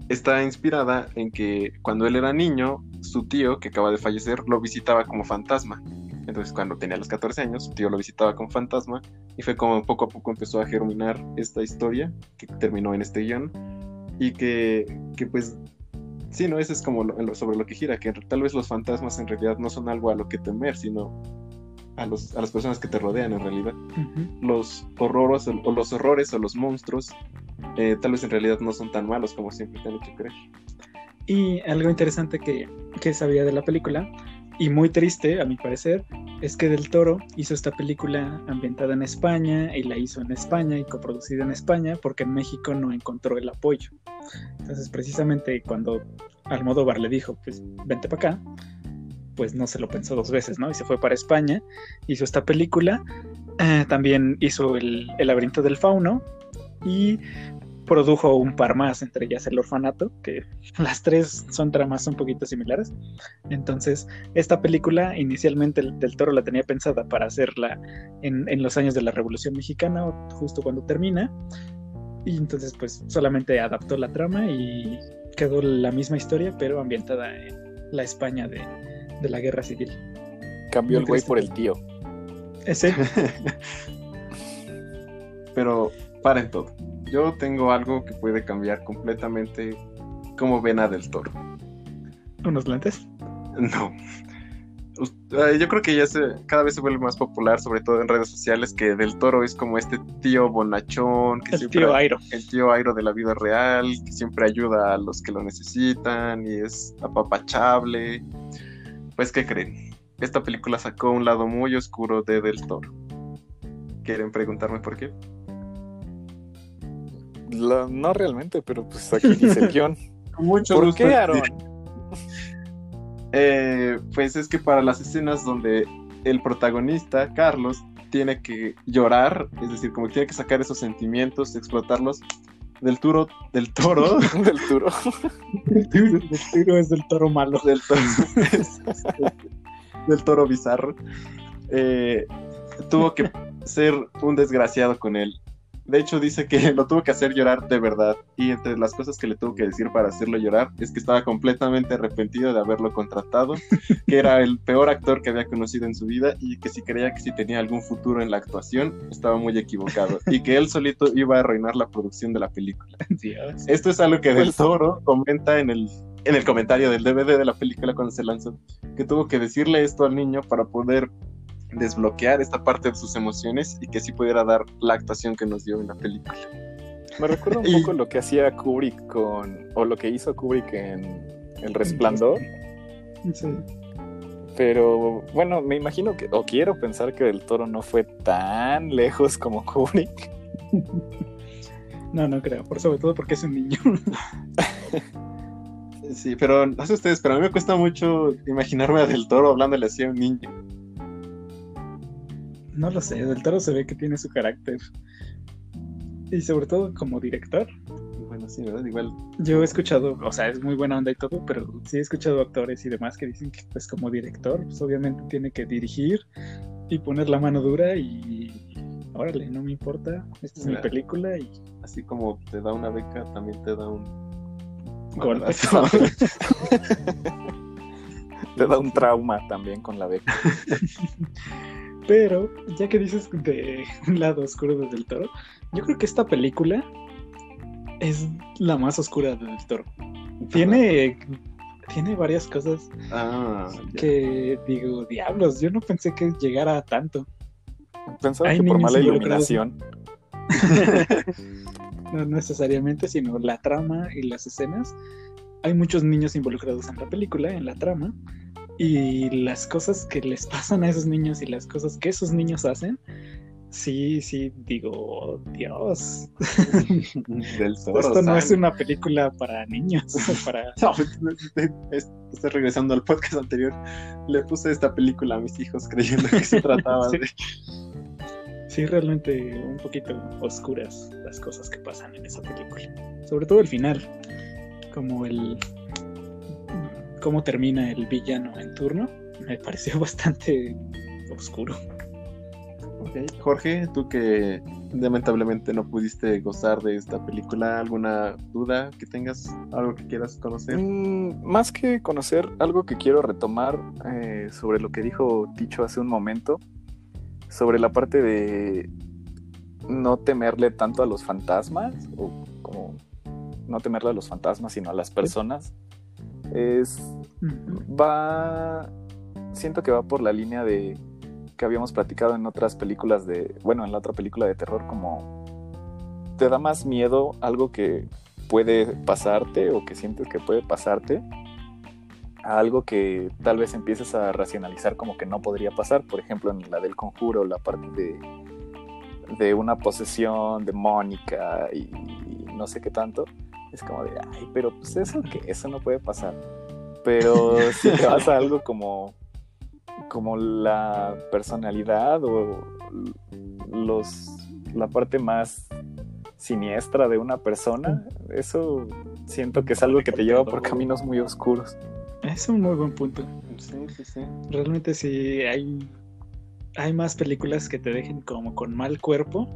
está inspirada en que cuando él era niño, su tío, que acaba de fallecer, lo visitaba como fantasma. Entonces, cuando tenía los 14 años, tío lo visitaba como fantasma y fue como poco a poco empezó a germinar esta historia que terminó en este guion y que, que pues, sí, ¿no? Eso es como sobre lo que gira, que tal vez los fantasmas en realidad no son algo a lo que temer, sino a, los, a las personas que te rodean en realidad. Los horrores o los horrores o los monstruos eh, tal vez en realidad no son tan malos como siempre te han hecho creer. Y algo interesante que, que sabía de la película y muy triste, a mi parecer, es que Del Toro hizo esta película ambientada en España y la hizo en España y coproducida en España porque en México no encontró el apoyo. Entonces, precisamente cuando Almodóvar le dijo, pues vente para acá, pues no se lo pensó dos veces, ¿no? Y se fue para España, hizo esta película, eh, también hizo el, el laberinto del fauno y produjo un par más, entre ellas El Orfanato, que las tres son tramas un poquito similares. Entonces, esta película inicialmente Del Toro la tenía pensada para hacerla en, en los años de la Revolución Mexicana, justo cuando termina. Y entonces, pues solamente adaptó la trama y quedó la misma historia, pero ambientada en la España de, de la Guerra Civil. Cambió el güey por el tío. Ese. pero paren todo yo tengo algo que puede cambiar completamente como vena del toro. ¿Unos lentes? No. Yo creo que ya se, cada vez se vuelve más popular, sobre todo en redes sociales, que Del Toro es como este tío bonachón, que el tío Airo. El tío Airo de la vida real, que siempre ayuda a los que lo necesitan y es apapachable. Pues, ¿qué creen? Esta película sacó un lado muy oscuro de Del Toro. ¿Quieren preguntarme por qué? No realmente, pero pues aquí dice guion. Mucho ¿Por qué, Aaron? Eh, pues es que para las escenas donde el protagonista, Carlos, tiene que llorar, es decir, como que tiene que sacar esos sentimientos, explotarlos, del toro, del toro, del toro, del toro es del toro malo, del toro, del toro bizarro, eh, tuvo que ser un desgraciado con él de hecho, dice que lo tuvo que hacer llorar de verdad. Y entre las cosas que le tuvo que decir para hacerlo llorar es que estaba completamente arrepentido de haberlo contratado, que era el peor actor que había conocido en su vida y que si creía que si tenía algún futuro en la actuación, estaba muy equivocado. Y que él solito iba a arruinar la producción de la película. Esto es algo que Del Toro comenta en el, en el comentario del DVD de la película cuando se lanzó, que tuvo que decirle esto al niño para poder desbloquear esta parte de sus emociones y que sí pudiera dar la actuación que nos dio en la película. Me recuerda un poco lo que hacía Kubrick con, o lo que hizo Kubrick en El Resplandor. Sí. Pero bueno, me imagino que, o quiero pensar que el toro no fue tan lejos como Kubrick. No, no creo, por sobre todo porque es un niño. Sí, pero no sé ustedes, pero a mí me cuesta mucho imaginarme a Del Toro hablándole así a un niño. No lo sé, Del Toro se ve que tiene su carácter. Y sobre todo como director. Bueno, sí, ¿verdad? Igual. Yo he escuchado, o sea, es muy buena onda y todo, pero sí he escuchado actores y demás que dicen que pues como director, pues obviamente tiene que dirigir y poner la mano dura y órale, no me importa, esta es mi película y... Así como te da una beca, también te da un... Golpe. te da un trauma también con la beca. Pero, ya que dices de un lado oscuro de Del Toro, yo creo que esta película es la más oscura de Del Toro. Tiene, tiene varias cosas ah, que digo, diablos, yo no pensé que llegara a tanto. Pensaba que por mala iluminación. no necesariamente, sino la trama y las escenas. Hay muchos niños involucrados en la película, en la trama y las cosas que les pasan a esos niños y las cosas que esos niños hacen, sí, sí, digo, Dios. Esto no es una película para niños. para... estoy regresando al podcast anterior. Le puse esta película a mis hijos creyendo que se trataba de... Sí, realmente un poquito oscuras las cosas que pasan en esa película. Sobre todo el final, como el, cómo termina el villano en turno, me pareció bastante oscuro. Jorge, tú que lamentablemente no pudiste gozar de esta película, ¿alguna duda que tengas? ¿Algo que quieras conocer? Mm, más que conocer, algo que quiero retomar eh, sobre lo que dijo Ticho hace un momento, sobre la parte de no temerle tanto a los fantasmas, o como no temerle a los fantasmas, sino a las personas es va siento que va por la línea de que habíamos platicado en otras películas de bueno en la otra película de terror como te da más miedo algo que puede pasarte o que sientes que puede pasarte a algo que tal vez empieces a racionalizar como que no podría pasar. Por ejemplo en la del conjuro la parte de de una posesión demónica y no sé qué tanto es como de, ay, pero pues eso que eso no puede pasar. Pero si te vas a algo como, como la personalidad o los, la parte más siniestra de una persona, eso siento que es algo que te lleva por caminos muy oscuros. Es un muy buen punto. Sí, sí, sí. Realmente sí hay, hay más películas que te dejen como con mal cuerpo,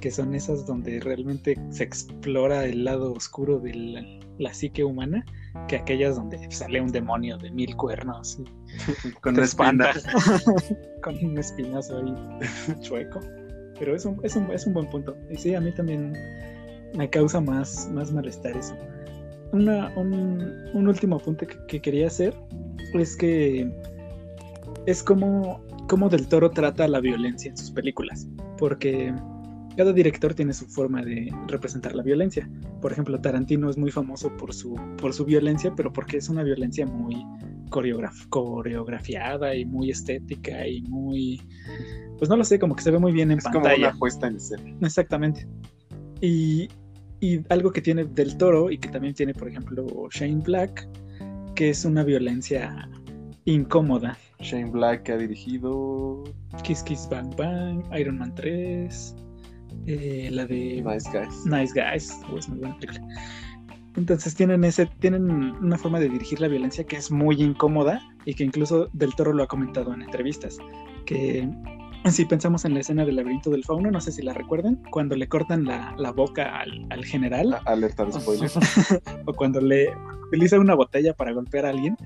que son esas donde realmente se explora el lado oscuro de la, psique humana, que aquellas donde sale un demonio de mil cuernos y con una espalda con un espinazo ahí chueco. Pero es un, es un, es un buen punto. Y sí, a mí también me causa más, más malestar eso. Una, un, un, último apunte que, quería hacer es que es como, como Del Toro trata la violencia en sus películas. Porque cada director tiene su forma de representar la violencia. Por ejemplo, Tarantino es muy famoso por su, por su violencia, pero porque es una violencia muy coreografiada y muy estética y muy pues no lo sé, como que se ve muy bien en pantalla. Es como una puesta en escena. Exactamente. Y, y algo que tiene Del Toro y que también tiene, por ejemplo, Shane Black, que es una violencia incómoda. Shane Black ha dirigido Kiss Kiss Bang Bang, Iron Man 3, eh, la de Nice Guys. Nice Guys, oh, es muy buena película. Entonces tienen ese, tienen una forma de dirigir la violencia que es muy incómoda y que incluso Del Toro lo ha comentado en entrevistas, que si pensamos en la escena del laberinto del fauno, no sé si la recuerden, cuando le cortan la, boca al, general. Alerta de spoiler. o cuando le utiliza una botella para golpear a alguien.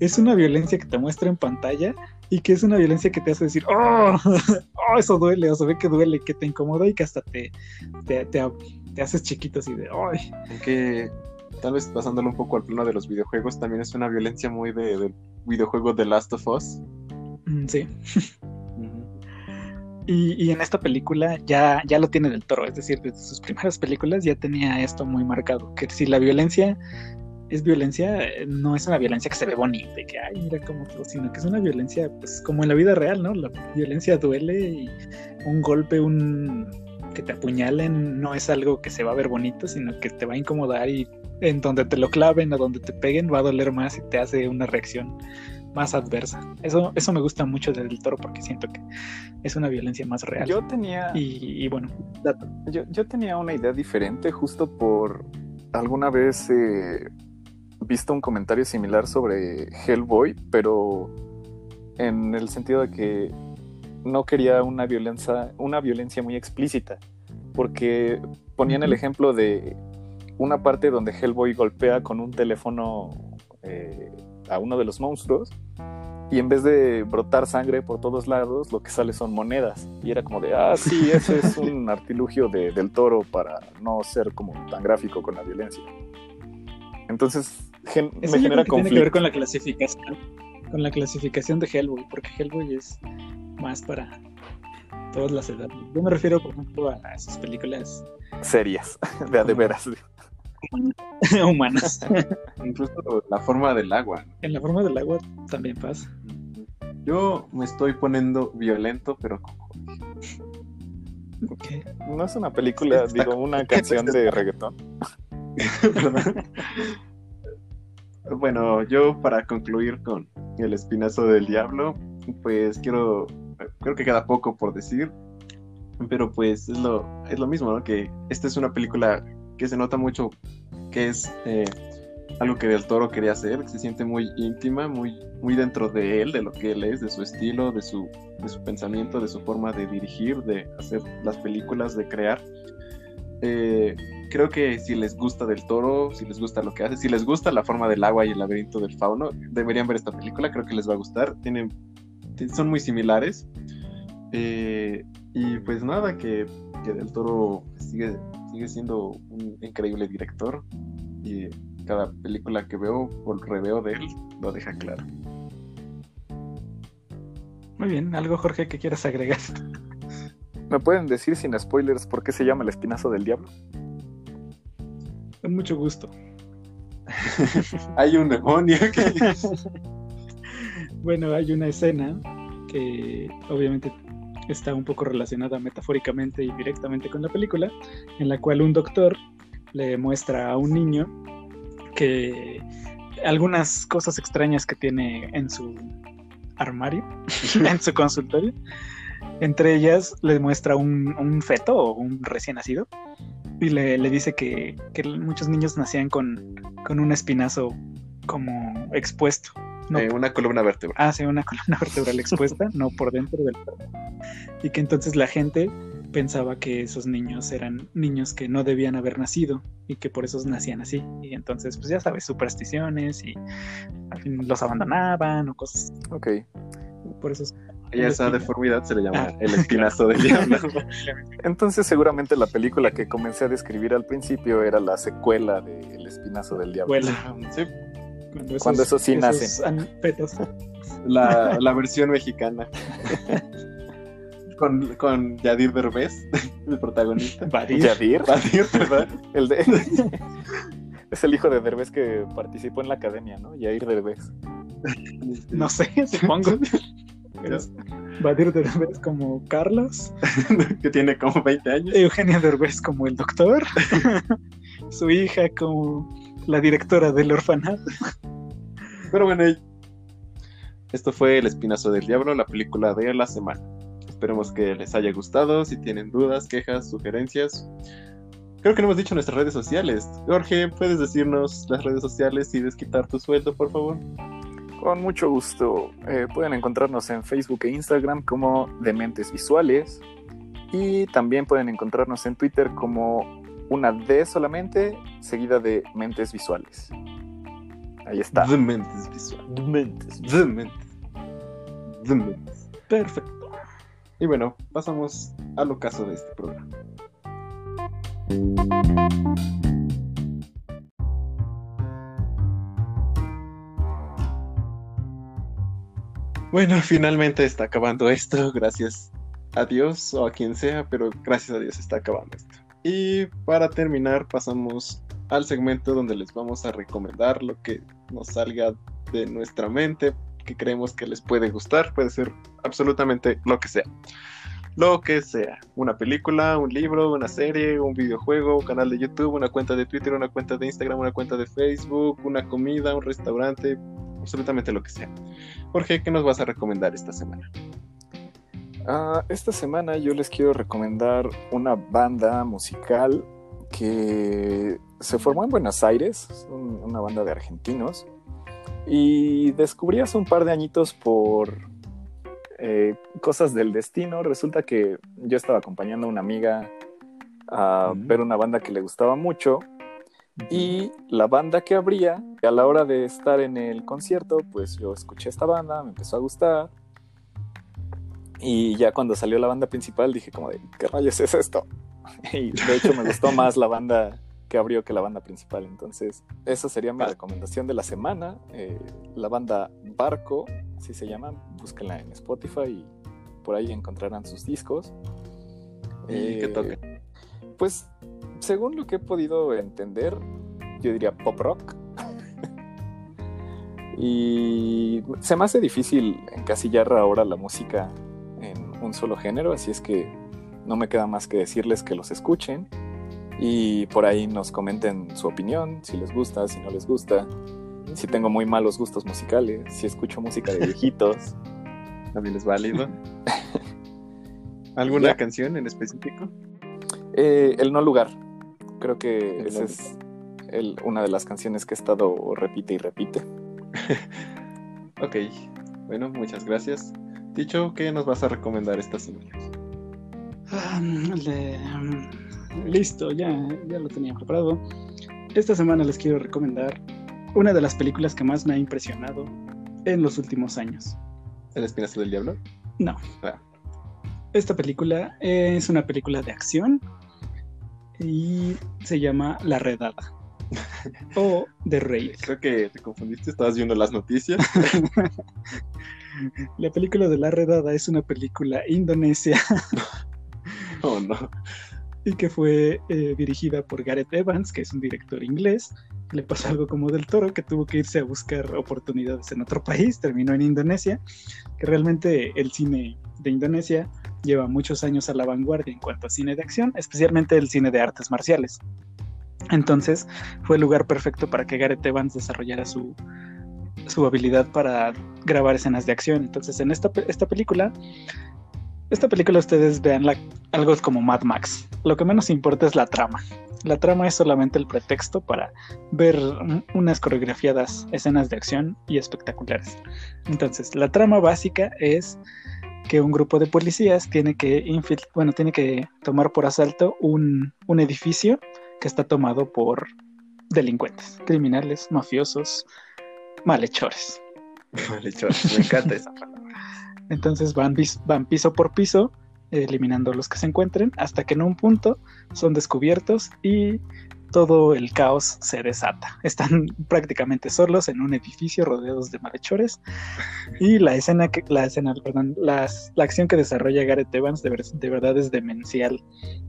Es una violencia que te muestra en pantalla y que es una violencia que te hace decir, oh, oh eso duele, o se ve que duele, que te incomoda y que hasta te, te, haces chiquito así de, ay. Que tal vez pasándolo un poco al plano de los videojuegos, también es una violencia muy de, del videojuego The Last of Us. Mm, sí. Y, en esta película ya, ya lo tiene del toro, es decir, desde sus primeras películas ya tenía esto muy marcado, que si la violencia es violencia, no es una violencia que se ve bonita, y que, ay, mira cómo sino que es una violencia, pues como en la vida real, ¿no? La violencia duele y un golpe, un que te apuñalen, no es algo que se va a ver bonito, sino que te va a incomodar y en donde te lo claven o donde te peguen va a doler más y te hace una reacción más adversa. Eso, eso me gusta mucho del toro porque siento que es una violencia más real. Yo tenía. Y, bueno, yo, yo, tenía una idea diferente justo por alguna vez he visto un comentario similar sobre Hellboy, pero en el sentido de que no quería una violencia, una violencia muy explícita. Porque ponían el ejemplo de una parte donde Hellboy golpea con un teléfono eh, a uno de los monstruos y en vez de brotar sangre por todos lados, lo que sale son monedas. Y era como de, ah, sí, ese es un artilugio de, del toro para no ser como tan gráfico con la violencia. Entonces, me genera conflicto. Tiene que ver con la clasificación, con la clasificación de Hellboy, porque Hellboy es más para todas las edades. Yo me refiero, por ejemplo, a esas películas serias, de a de veras. humanas. Incluso la forma del agua. En la forma del agua también pasa. Yo me estoy poniendo violento, pero No es una película, digo, una canción de reggaetón. bueno, yo para concluir con El Espinazo del Diablo, pues quiero, creo que queda poco por decir, pero pues es lo, es lo mismo, ¿no? Que esta es una película que se nota mucho que es eh, algo que Del Toro quería hacer, que se siente muy íntima, muy, muy dentro de él, de lo que él es, de su estilo, de su, de su pensamiento, de su forma de dirigir, de hacer las películas, de crear. Eh, creo que si les gusta Del Toro, si les gusta lo que hace, si les gusta la forma del agua y el laberinto del fauno, deberían ver esta película, creo que les va a gustar. Tienen, son muy similares. Eh, y pues nada, que, que Del Toro sigue sigue siendo un increíble director y cada película que veo o reveo de él lo deja claro. Muy bien, ¿algo Jorge que quieras agregar? ¿Me pueden decir sin spoilers por qué se llama el espinazo del diablo? Con mucho gusto. hay un demonio bueno, hay una escena que obviamente está un poco relacionada metafóricamente y directamente con la película, en la cual un doctor le muestra a un niño que algunas cosas extrañas que tiene en su armario, en su consultorio. Entre ellas le muestra un, feto o un recién nacido Y le, dice que, muchos niños nacían con, con un espinazo como expuesto. Eh, una columna vertebral. Ah, sí, una columna vertebral expuesta, no por dentro del Y que entonces la gente pensaba que esos niños eran niños que no debían haber nacido y que por eso nacían así. Y entonces, pues ya sabes, supersticiones y al fin los abandonaban o cosas. Ok. Por eso y esa deformidad se le llama ah. el espinazo del diablo. Entonces seguramente la película que comencé a describir al principio era la secuela de El espinazo del diablo. Sí. Cuando, eso sí nace. La, la, versión mexicana. con, con Yadir Derbez, el protagonista. ¿Yadir? Yadir, ¿verdad? El de... es el hijo de Derbez que participó en la academia, ¿no? Yadir Derbez. No sé, supongo. Yadir Derbez como Carlos. que tiene como 20 años. Eugenia Derbez como el doctor. Su hija como la directora del orfanato. Pero bueno, esto fue El Espinazo del Diablo, la película de la semana. Esperemos que les haya gustado. Si tienen dudas, quejas, sugerencias. Creo que no hemos dicho nuestras redes sociales. Jorge, ¿puedes decirnos las redes sociales y desquitar tu sueldo, por favor? Con mucho gusto. Eh, pueden encontrarnos en Facebook e Instagram como Dementes Visuales. Y también pueden encontrarnos en Twitter como una D solamente, seguida de Mentes Visuales. Ahí está. Dementes Visuales. Dementes. Dementes. Dementes. Perfecto. Y bueno, pasamos al ocaso de este programa. Bueno, finalmente está acabando esto, gracias a Dios o a quien sea, pero gracias a Dios está acabando esto. Y para terminar pasamos al segmento donde les vamos a recomendar lo que nos salga de nuestra mente que creemos que les puede gustar. Puede ser absolutamente lo que sea. Lo que sea. Una película, un libro, una serie, un videojuego, un canal de YouTube, una cuenta de Twitter, una cuenta de Instagram, una cuenta de Facebook, una comida, un restaurante, absolutamente lo que sea. Jorge, ¿qué nos vas a recomendar esta semana? Ah, esta semana yo les quiero recomendar una banda musical que se formó en Buenos Aires, una banda de argentinos, y descubrí hace un par de añitos por eh, cosas del destino. Resulta que yo estaba acompañando a una amiga a ver una banda que le gustaba mucho. Y la banda que abría, a la hora de estar en el concierto, pues yo escuché esta banda, me empezó a gustar. Y ya cuando salió la banda principal dije como de, ¿qué rayos es esto? Y de hecho me gustó más la banda que abrió que la banda principal. Entonces, esa sería mi recomendación de la semana. Eh, la banda Barco, así se llama, búsquenla en Spotify y por ahí encontrarán sus discos. ¿Y qué toca? Pues, según lo que he podido entender, yo diría pop rock. y se me hace difícil encasillar ahora la música un solo género, así es que no me queda más que decirles que los escuchen y por ahí nos comenten su opinión, si les gusta, si no les gusta, si tengo muy malos gustos musicales, si escucho música de viejitos. También es válido. ¿Alguna canción en específico? Eh, el No Lugar. Creo que esa es una de las canciones que he estado repite y repite. ok, bueno, muchas gracias. Dicho, ¿qué nos vas a recomendar esta semana? Listo, ya, ya lo tenía preparado. Esta semana les quiero recomendar una de las películas que más me ha impresionado en los últimos años. ¿El espinazo del diablo? No. Ah. Esta película es una película de acción y se llama La Redada. o The Raid. Creo que te confundiste, estabas viendo las noticias. la película de La Redada es una película indonesia. oh no y que fue eh, dirigida por Gareth Evans, que es un director inglés. Le pasó algo como del toro, que tuvo que irse a buscar oportunidades en otro país, terminó en Indonesia, que realmente el cine de Indonesia lleva muchos años a la vanguardia en cuanto a cine de acción, especialmente el cine de artes marciales. Entonces fue el lugar perfecto para que Gareth Evans desarrollara su, su habilidad para grabar escenas de acción. Entonces en esta, esta película esta película ustedes vean algo como Mad Max. Lo que menos importa es la trama. La trama es solamente el pretexto para ver unas coreografiadas escenas de acción y espectaculares. Entonces, la trama básica es que un grupo de policías tiene que, bueno, tiene que tomar por asalto un, un edificio que está tomado por delincuentes, criminales, mafiosos, malhechores. Malhechores, me encanta esa palabra. Entonces van, van piso por piso, eliminando los que se encuentren, hasta que en un punto son descubiertos y todo el caos se desata. Están prácticamente solos en un edificio rodeados de malhechores. Y la escena que, la escena, perdón, la acción que desarrolla Gareth Evans de, de, verdad es demencial.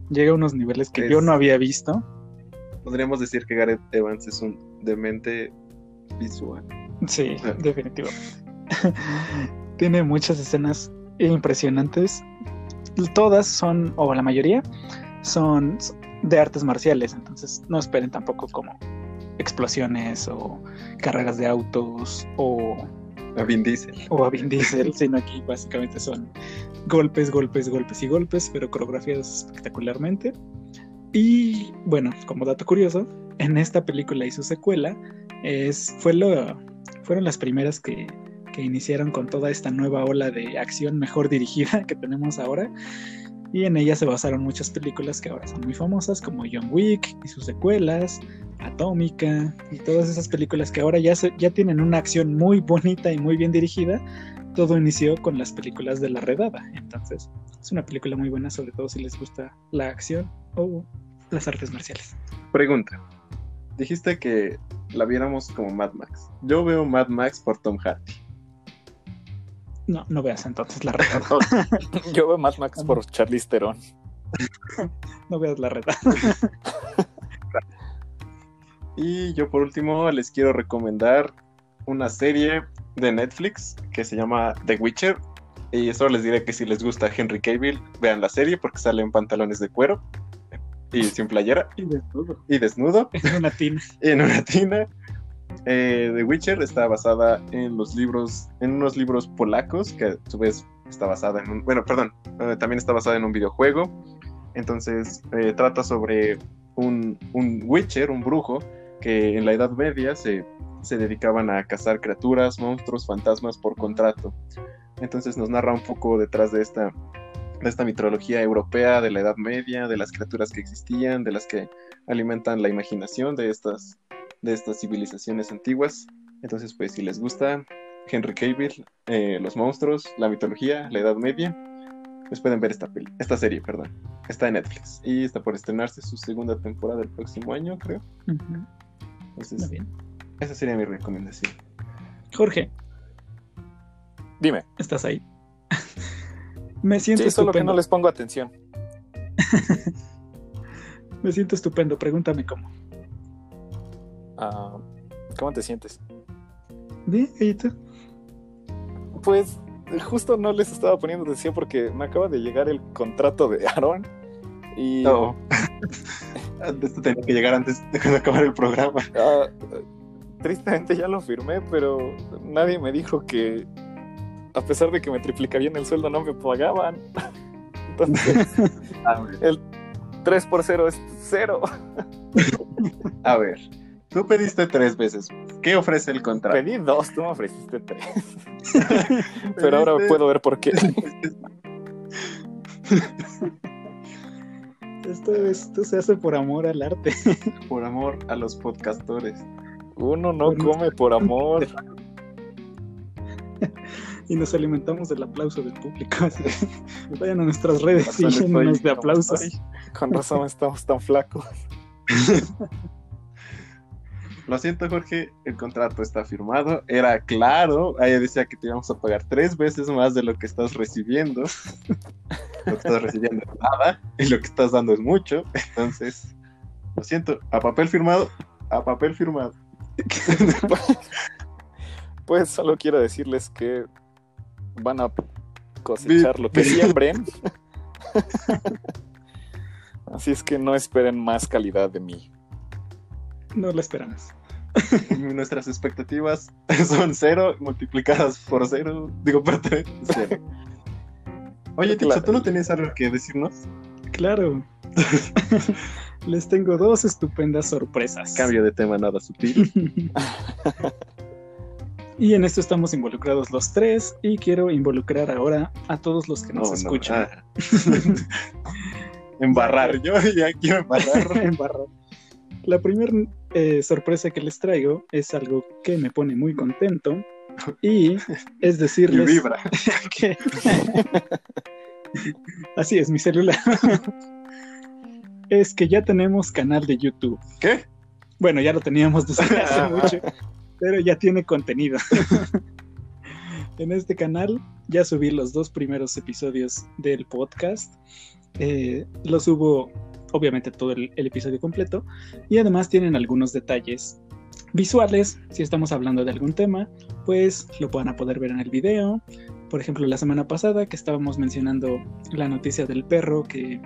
Llega a unos niveles que yo no había visto. Podríamos decir que Gareth Evans es un demente visual. Sí, ah. definitivamente. Tiene muchas escenas impresionantes. Todas son, o la mayoría, son de artes marciales, entonces no esperen tampoco como explosiones o carreras de autos o a Vin Diesel. O a Vin Diesel, sino aquí básicamente son golpes, golpes, golpes y golpes, pero coreografiados espectacularmente. Y bueno, como dato curioso, en esta película y su secuela es, fue lo, fueron las primeras que, que iniciaron con toda esta nueva ola de acción mejor dirigida que tenemos ahora y en ella se basaron muchas películas que ahora son muy famosas como John Wick y sus secuelas, Atómica y todas esas películas que ahora ya, ya tienen una acción muy bonita y muy bien dirigida. Todo inició con las películas de la redada, entonces es una película muy buena sobre todo si les gusta la acción o las artes marciales. Pregunta, dijiste que la viéramos como Mad Max. Yo veo Mad Max por Tom Hardy. No, no veas entonces la reta. Yo veo Mad Max por Charlize Theron. no veas la reta. y yo por último les quiero recomendar una serie de Netflix que se llama The Witcher. Y solo les diré que si les gusta Henry Cavill, vean la serie porque sale en pantalones de cuero y sin playera. Y desnudo. Y desnudo. En una tina. en una tina. Eh, The Witcher está basada en los libros, en unos libros polacos, que a su vez está basada en un, bueno, perdón, eh, también está basada en un videojuego. Entonces eh, trata sobre un, un, Witcher, un brujo, que en la Edad Media se, se dedicaban a cazar criaturas, monstruos, fantasmas por contrato. Entonces nos narra un poco detrás de esta, de esta mitología europea de la Edad Media, de las criaturas que existían, de las que alimentan la imaginación de estas de estas civilizaciones antiguas. Entonces, pues si les gusta Henry Cavill, eh, los monstruos, la mitología, la Edad Media, pues pueden ver esta peli, esta serie, perdón. Está en Netflix y está por estrenarse su segunda temporada el próximo año, creo. Entonces, bien. esa sería mi recomendación. Jorge. Dime. ¿Estás ahí? Me siento sí, solo que no les pongo atención. Me siento estupendo, pregúntame cómo. Ah, ¿Cómo te sientes? Bien, ¿y tú? Pues justo no les estaba poniendo atención porque me acaba de llegar el contrato de Aaron y... No. Esto tenía que llegar antes de acabar el programa. Ah, tristemente ya lo firmé, pero nadie me dijo que a pesar de que me triplicarían el sueldo no me pagaban. Entonces, el 3 por 0 es 0. A ver, Tú pediste tres veces. ¿Qué ofrece el contrato? Pedí dos, tú me ofreciste tres. Pero ahora puedo ver por qué. Esto, esto se hace por amor al arte. Por amor a los podcastores. Uno no come por amor. Y nos alimentamos del aplauso del público. Vayan a nuestras redes y llénenos de aplausos. Con razón estamos tan flacos. Lo siento, Jorge, el contrato está firmado. Era claro, ahí decía que te íbamos a pagar tres veces más de lo que estás recibiendo. lo que estás recibiendo es nada y lo que estás dando es mucho. Entonces, lo siento, a papel firmado, a papel firmado. pues solo quiero decirles que van a cosechar lo que siembren. Así es que no esperen más calidad de mí. No lo esperamos. Nuestras expectativas son cero multiplicadas por cero. Digo, por tres, cero. Oye, Ticho, ¿tú no tenías algo que decirnos? Claro. les tengo dos estupendas sorpresas. Cambio de tema nada sutil. Y en esto estamos involucrados los tres y quiero involucrar ahora a todos los que nos escuchan. Ah. embarrar, yo ya quiero embarrar. embarrar. La primera eh, sorpresa que les traigo es algo que me pone muy contento y es decirles y vibra. que así es mi celular es que ya tenemos canal de YouTube. ¿Qué? Bueno, ya lo teníamos desde hace mucho, pero ya tiene contenido. en este canal ya subí los dos primeros episodios del podcast. Eh, subo obviamente todo el, episodio completo y además tienen algunos detalles visuales, si estamos hablando de algún tema, pues lo van a poder ver en el video. Por ejemplo, la semana pasada que estábamos mencionando la noticia del perro que,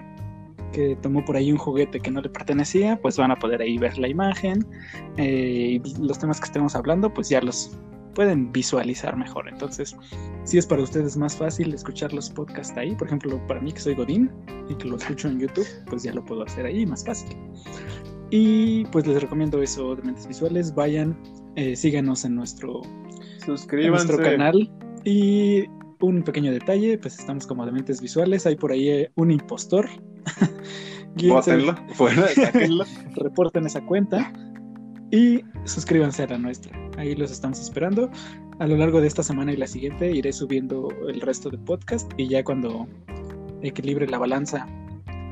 que tomó por ahí un juguete que no le pertenecía, pues van a poder ahí ver la imagen. Eh, y los temas que estemos hablando, pues ya los pueden visualizar mejor. Entonces, si es para ustedes más fácil escuchar los podcasts ahí, por ejemplo, para mí que soy Godín y que lo escucho en YouTube, pues ya lo puedo hacer ahí más fácil. Y pues les recomiendo eso de Mentes Visuales. Vayan, eh, síganos en nuestro, en nuestro canal. Y un pequeño detalle, pues estamos como de Mentes Visuales. Hay por ahí eh, un impostor. Bótenlo, fuera, Reporten esa cuenta y suscríbanse a la nuestra. Ahí los estamos esperando. A lo largo de esta semana y la siguiente iré subiendo el resto de podcast y ya cuando equilibre la balanza,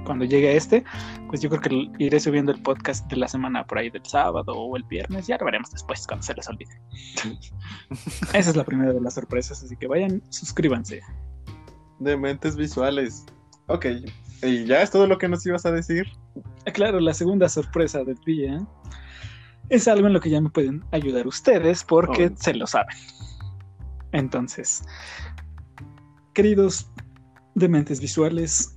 cuando llegue a este, pues yo creo que iré subiendo el podcast de la semana por ahí del sábado o el viernes. Ya lo veremos después cuando se les olvide. Esa es la primera de las sorpresas, así que vayan, suscríbanse. De mentes visuales. Ok, ¿y ya es todo lo que nos ibas a decir? Claro, la segunda sorpresa del día es algo en lo que ya me pueden ayudar ustedes porque oh. se lo saben. Entonces, queridos dementes visuales,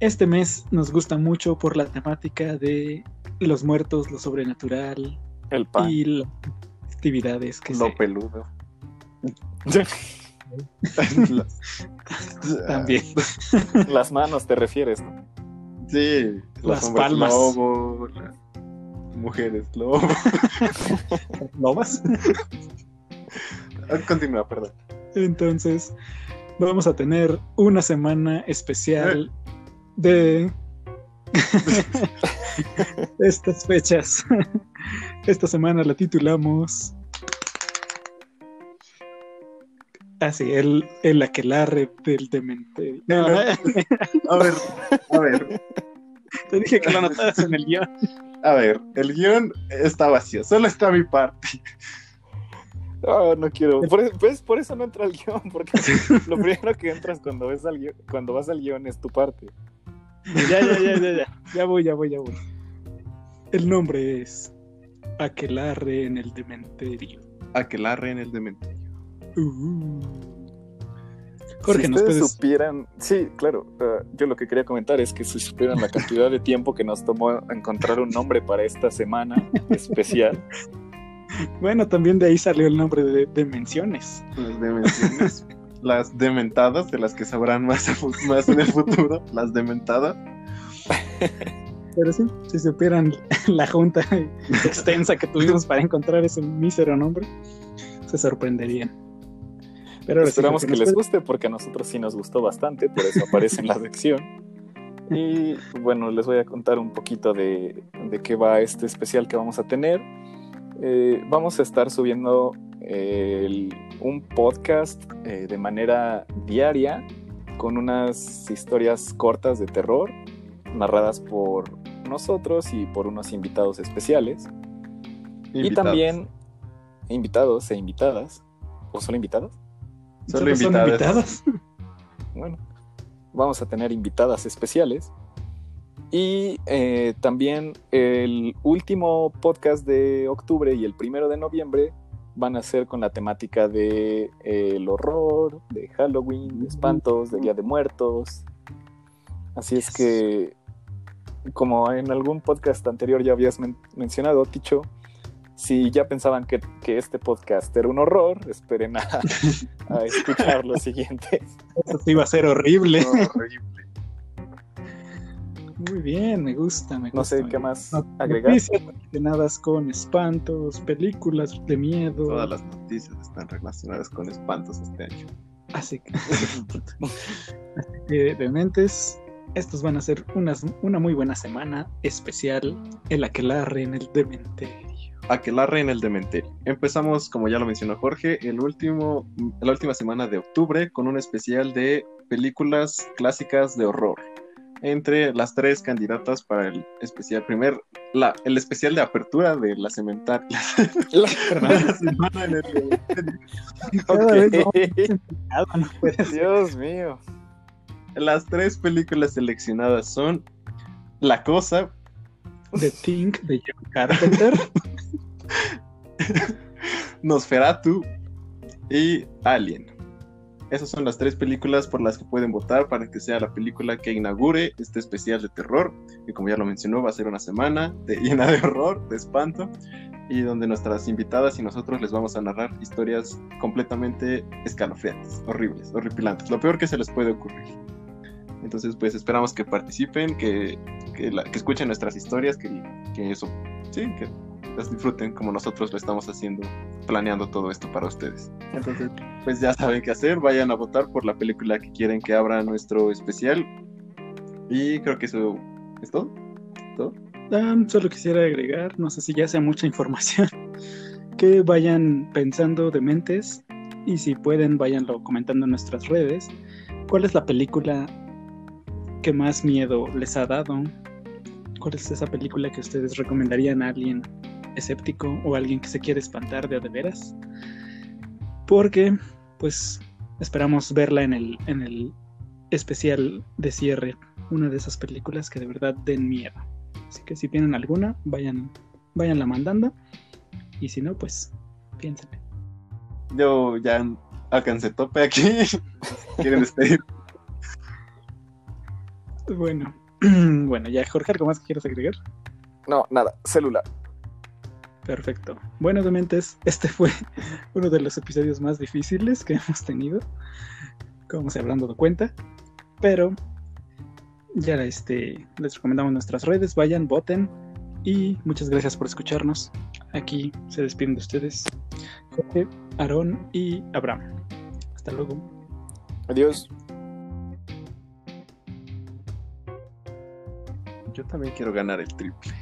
este mes nos gusta mucho por la temática de los muertos, lo sobrenatural el pan. y las actividades que lo peludo. También. Las manos te refieres, ¿no? Sí, las palmas mujeres lobo. ¿Lobas? Ah, continúa, perdón. Entonces, vamos a tener una semana especial de estas fechas. Esta semana la titulamos Así, ah, el, el aquelarre del demente. a ver, a ver. Te dije que lo anotaras en el guion. A ver, el guion está vacío, solo está mi parte. No, no quiero. Por, eso, pues, por eso no entra el guion, porque lo primero que entras cuando, ves al guion, cuando vas al guion es tu parte. Ya, ya, ya, ya, ya. Ya voy, ya voy, ya voy. El nombre es Aquelarre en el Dementerio. Aquelarre en el Dementerio. Uh si ustedes supieran, sí, claro, uh, yo lo que quería comentar es que si supieran la cantidad de tiempo que nos tomó encontrar un nombre para esta semana especial. Bueno, también de ahí salió el nombre de Demenciones. Las Demenciones. las dementadas, de las que sabrán más, más en el futuro, las dementadas. Pero sí, si supieran la junta extensa que tuvimos para encontrar ese mísero nombre, se sorprenderían. Pero esperamos que, les guste porque a nosotros sí nos gustó bastante, por eso aparece en la sección. Y bueno, les voy a contar un poquito de, de qué va este especial que vamos a tener. Eh, vamos a estar subiendo un podcast eh, de manera diaria con unas historias cortas de terror narradas por nosotros y por unos invitados especiales. Y también invitados e invitadas. ¿O solo invitados? Solo, invitadas. Bueno, vamos a tener invitadas especiales. Y eh, también el último podcast de octubre y el primero de noviembre van a ser con la temática de eh, el horror, de Halloween, de espantos, de Día de Muertos. Así es que, como en algún podcast anterior ya habías mencionado, Ticho, si ya pensaban que, este podcast era un horror, esperen a, escuchar los siguientes. Eso sí iba a ser horrible. Muy bien, me gusta, me gusta. No sé qué más agregar. Noticias relacionadas con espantos, películas de miedo. Todas las noticias están relacionadas con espantos este año. Así que, de dementes, estos van a ser unas, una muy buena semana especial, el aquelarre en el dementerio. Aquelarre en el dementerio. Empezamos, como ya lo mencionó Jorge, el último, la última semana de octubre con un especial de películas clásicas de horror. Entre las tres candidatas para el especial, primer, la, el especial de apertura de la cementaria. La, semana en el Dios mío. Las tres películas seleccionadas son La Cosa, The Thing de John Carpenter, Nosferatu y Alien. Esas son las tres películas por las que pueden votar para que sea la película que inaugure este especial de terror, que como ya lo mencionó va a ser una semana de, llena de horror, de espanto, y donde nuestras invitadas y nosotros les vamos a narrar historias completamente escalofriantes, horribles, horripilantes, lo peor que se les puede ocurrir. Entonces, pues esperamos que participen, que, que, escuchen nuestras historias, que, que eso, sí, que las disfruten como nosotros lo estamos haciendo, planeando todo esto para ustedes. Entonces, pues ya saben qué hacer, vayan a votar por la película que quieren que abra nuestro especial. Y creo que eso es todo. ¿Todo? Ah, solo quisiera agregar, no sé si ya sea mucha información, que vayan pensando de mentes y si pueden, vayanlo comentando en nuestras redes. ¿Cuál es la película que más miedo les ha dado? ¿Cuál es esa película que ustedes recomendarían a alguien escéptico o alguien que se quiere espantar de a de veras. Porque, pues, esperamos verla en el, en el especial de cierre, una de esas películas que de verdad den miedo. Así que si tienen alguna, vayan, la mandando. Y si no, pues, piénsenle. Yo ya alcancé tope aquí. ¿Quieren despedir? Bueno, bueno, ya Jorge, ¿algo más que quieras agregar? No, nada, celular. Perfecto. Bueno, dementes, este fue uno de los episodios más difíciles que hemos tenido, como se habrán dado cuenta. Pero ya este, les recomendamos nuestras redes, vayan, voten y muchas gracias por escucharnos. Aquí se despiden de ustedes Jorge, Aarón y Abraham. Hasta luego. Adiós. Yo también quiero ganar el triple.